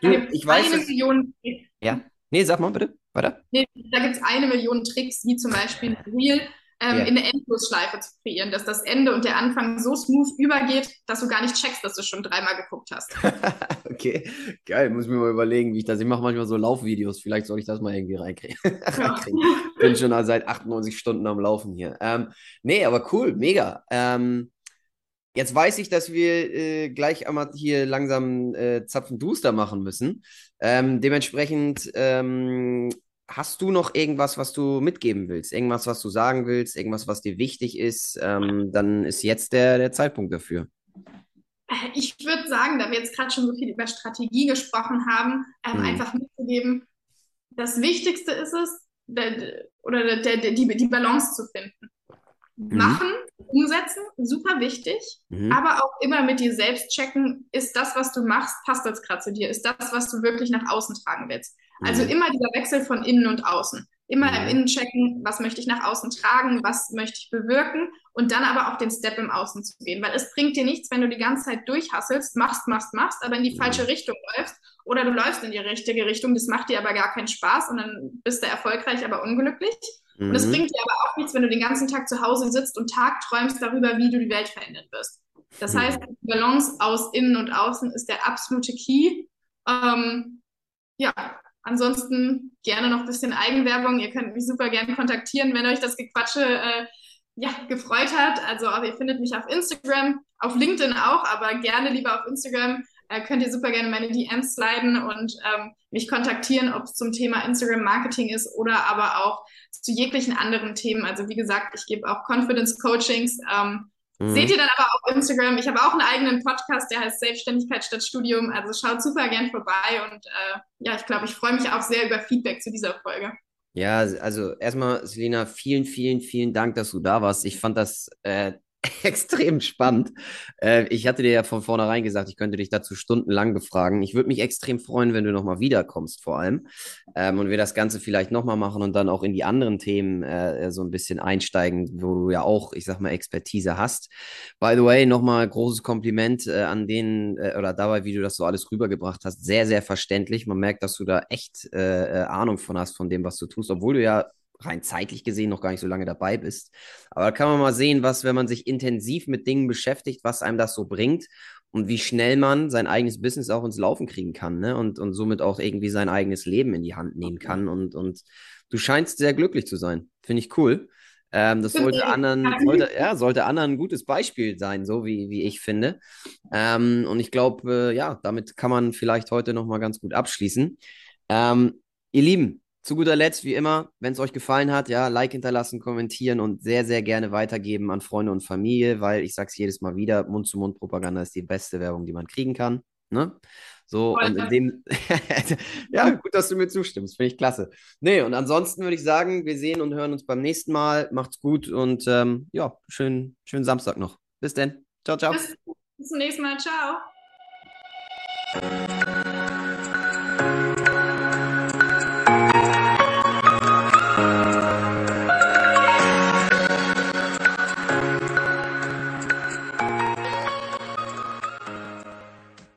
[SPEAKER 2] Du, ich weiß, eine Million
[SPEAKER 1] Ja. Nee, sag mal bitte. Weiter.
[SPEAKER 2] Nee, da gibt es eine Million Tricks, wie zum Beispiel Reel ähm, ja. in eine Endlosschleife zu kreieren, dass das Ende und der Anfang so smooth übergeht, dass du gar nicht checkst, dass du schon dreimal geguckt hast. <laughs>
[SPEAKER 1] okay, geil, muss ich mir mal überlegen, wie ich das. Ich mache manchmal so Laufvideos, vielleicht soll ich das mal irgendwie reinkriegen. <laughs> Ja. Bin schon seit 98 Stunden am Laufen hier. Ähm, nee, aber cool, mega. Ähm, Jetzt weiß ich, dass wir äh, gleich einmal hier langsam äh, Zapfen Duster machen müssen. Ähm, dementsprechend ähm, Hast du noch irgendwas, was du mitgeben willst? Irgendwas, was du sagen willst? Irgendwas, was dir wichtig ist? Ähm, dann ist jetzt der, der Zeitpunkt dafür.
[SPEAKER 2] Ich würde sagen, da wir jetzt gerade schon so viel über Strategie gesprochen haben, ähm, mhm. einfach mitzugeben, das Wichtigste ist es, der, oder der, der, die, die Balance zu finden. Mhm. Machen, umsetzen, super wichtig, mhm. aber auch immer mit dir selbst checken, ist das, was du machst, passt das gerade zu dir? Ist das, was du wirklich nach außen tragen willst? Also mhm. immer dieser Wechsel von innen und außen. Immer im Innen checken, was möchte ich nach außen tragen, was möchte ich bewirken und dann aber auch den Step im Außen zu gehen. Weil es bringt dir nichts, wenn du die ganze Zeit durchhasselst, machst, machst, machst, aber in die falsche Richtung läufst oder du läufst in die richtige Richtung, das macht dir aber gar keinen Spaß und dann bist du erfolgreich, aber unglücklich. Mhm. Und es bringt dir aber auch nichts, wenn du den ganzen Tag zu Hause sitzt und tagträumst darüber, wie du die Welt verändern wirst. Das mhm. heißt, die Balance aus Innen und Außen ist der absolute Key. Ähm, ja, Ansonsten gerne noch ein bisschen Eigenwerbung. Ihr könnt mich super gerne kontaktieren, wenn euch das Gequatsche äh, ja, gefreut hat. Also ihr findet mich auf Instagram, auf LinkedIn auch, aber gerne lieber auf Instagram. Äh, könnt ihr super gerne meine DMs sliden und ähm, mich kontaktieren, ob es zum Thema Instagram Marketing ist oder aber auch zu jeglichen anderen Themen. Also wie gesagt, ich gebe auch Confidence Coachings. Ähm, Mhm. Seht ihr dann aber auf Instagram. Ich habe auch einen eigenen Podcast, der heißt Selbstständigkeit statt Studium. Also schaut super gern vorbei und äh, ja, ich glaube, ich freue mich auch sehr über Feedback zu dieser Folge.
[SPEAKER 1] Ja, also erstmal, Selina, vielen, vielen, vielen Dank, dass du da warst. Ich fand das äh, <laughs> extrem spannend. Äh, ich hatte dir ja von vornherein gesagt, ich könnte dich dazu stundenlang befragen. Ich würde mich extrem freuen, wenn du nochmal wiederkommst, vor allem. Ähm, und wir das Ganze vielleicht nochmal machen und dann auch in die anderen Themen äh, so ein bisschen einsteigen, wo du ja auch, ich sag mal, Expertise hast. By the way, nochmal großes Kompliment äh, an denen äh, oder dabei, wie du das so alles rübergebracht hast. Sehr, sehr verständlich. Man merkt, dass du da echt äh, äh, Ahnung von hast, von dem, was du tust, obwohl du ja rein zeitlich gesehen noch gar nicht so lange dabei bist. Aber da kann man mal sehen, was, wenn man sich intensiv mit Dingen beschäftigt, was einem das so bringt und wie schnell man sein eigenes Business auch ins Laufen kriegen kann, ne? Und, und somit auch irgendwie sein eigenes Leben in die Hand nehmen kann. Und, und du scheinst sehr glücklich zu sein. Finde ich cool. Ähm, das sollte anderen, sollte, ja, sollte anderen ein gutes Beispiel sein, so wie, wie ich finde. Ähm, und ich glaube, äh, ja, damit kann man vielleicht heute nochmal ganz gut abschließen. Ähm, ihr Lieben, zu guter Letzt, wie immer, wenn es euch gefallen hat, ja, Like hinterlassen, kommentieren und sehr, sehr gerne weitergeben an Freunde und Familie, weil ich sage es jedes Mal wieder, Mund-zu-Mund-Propaganda ist die beste Werbung, die man kriegen kann. Ne? So, und in dem, <laughs> ja, gut, dass du mir zustimmst, finde ich klasse. Nee, und ansonsten würde ich sagen, wir sehen und hören uns beim nächsten Mal. Macht's gut und ähm, ja, schönen, schönen Samstag noch. Bis denn. Ciao, ciao.
[SPEAKER 2] Bis, bis zum nächsten Mal. Ciao.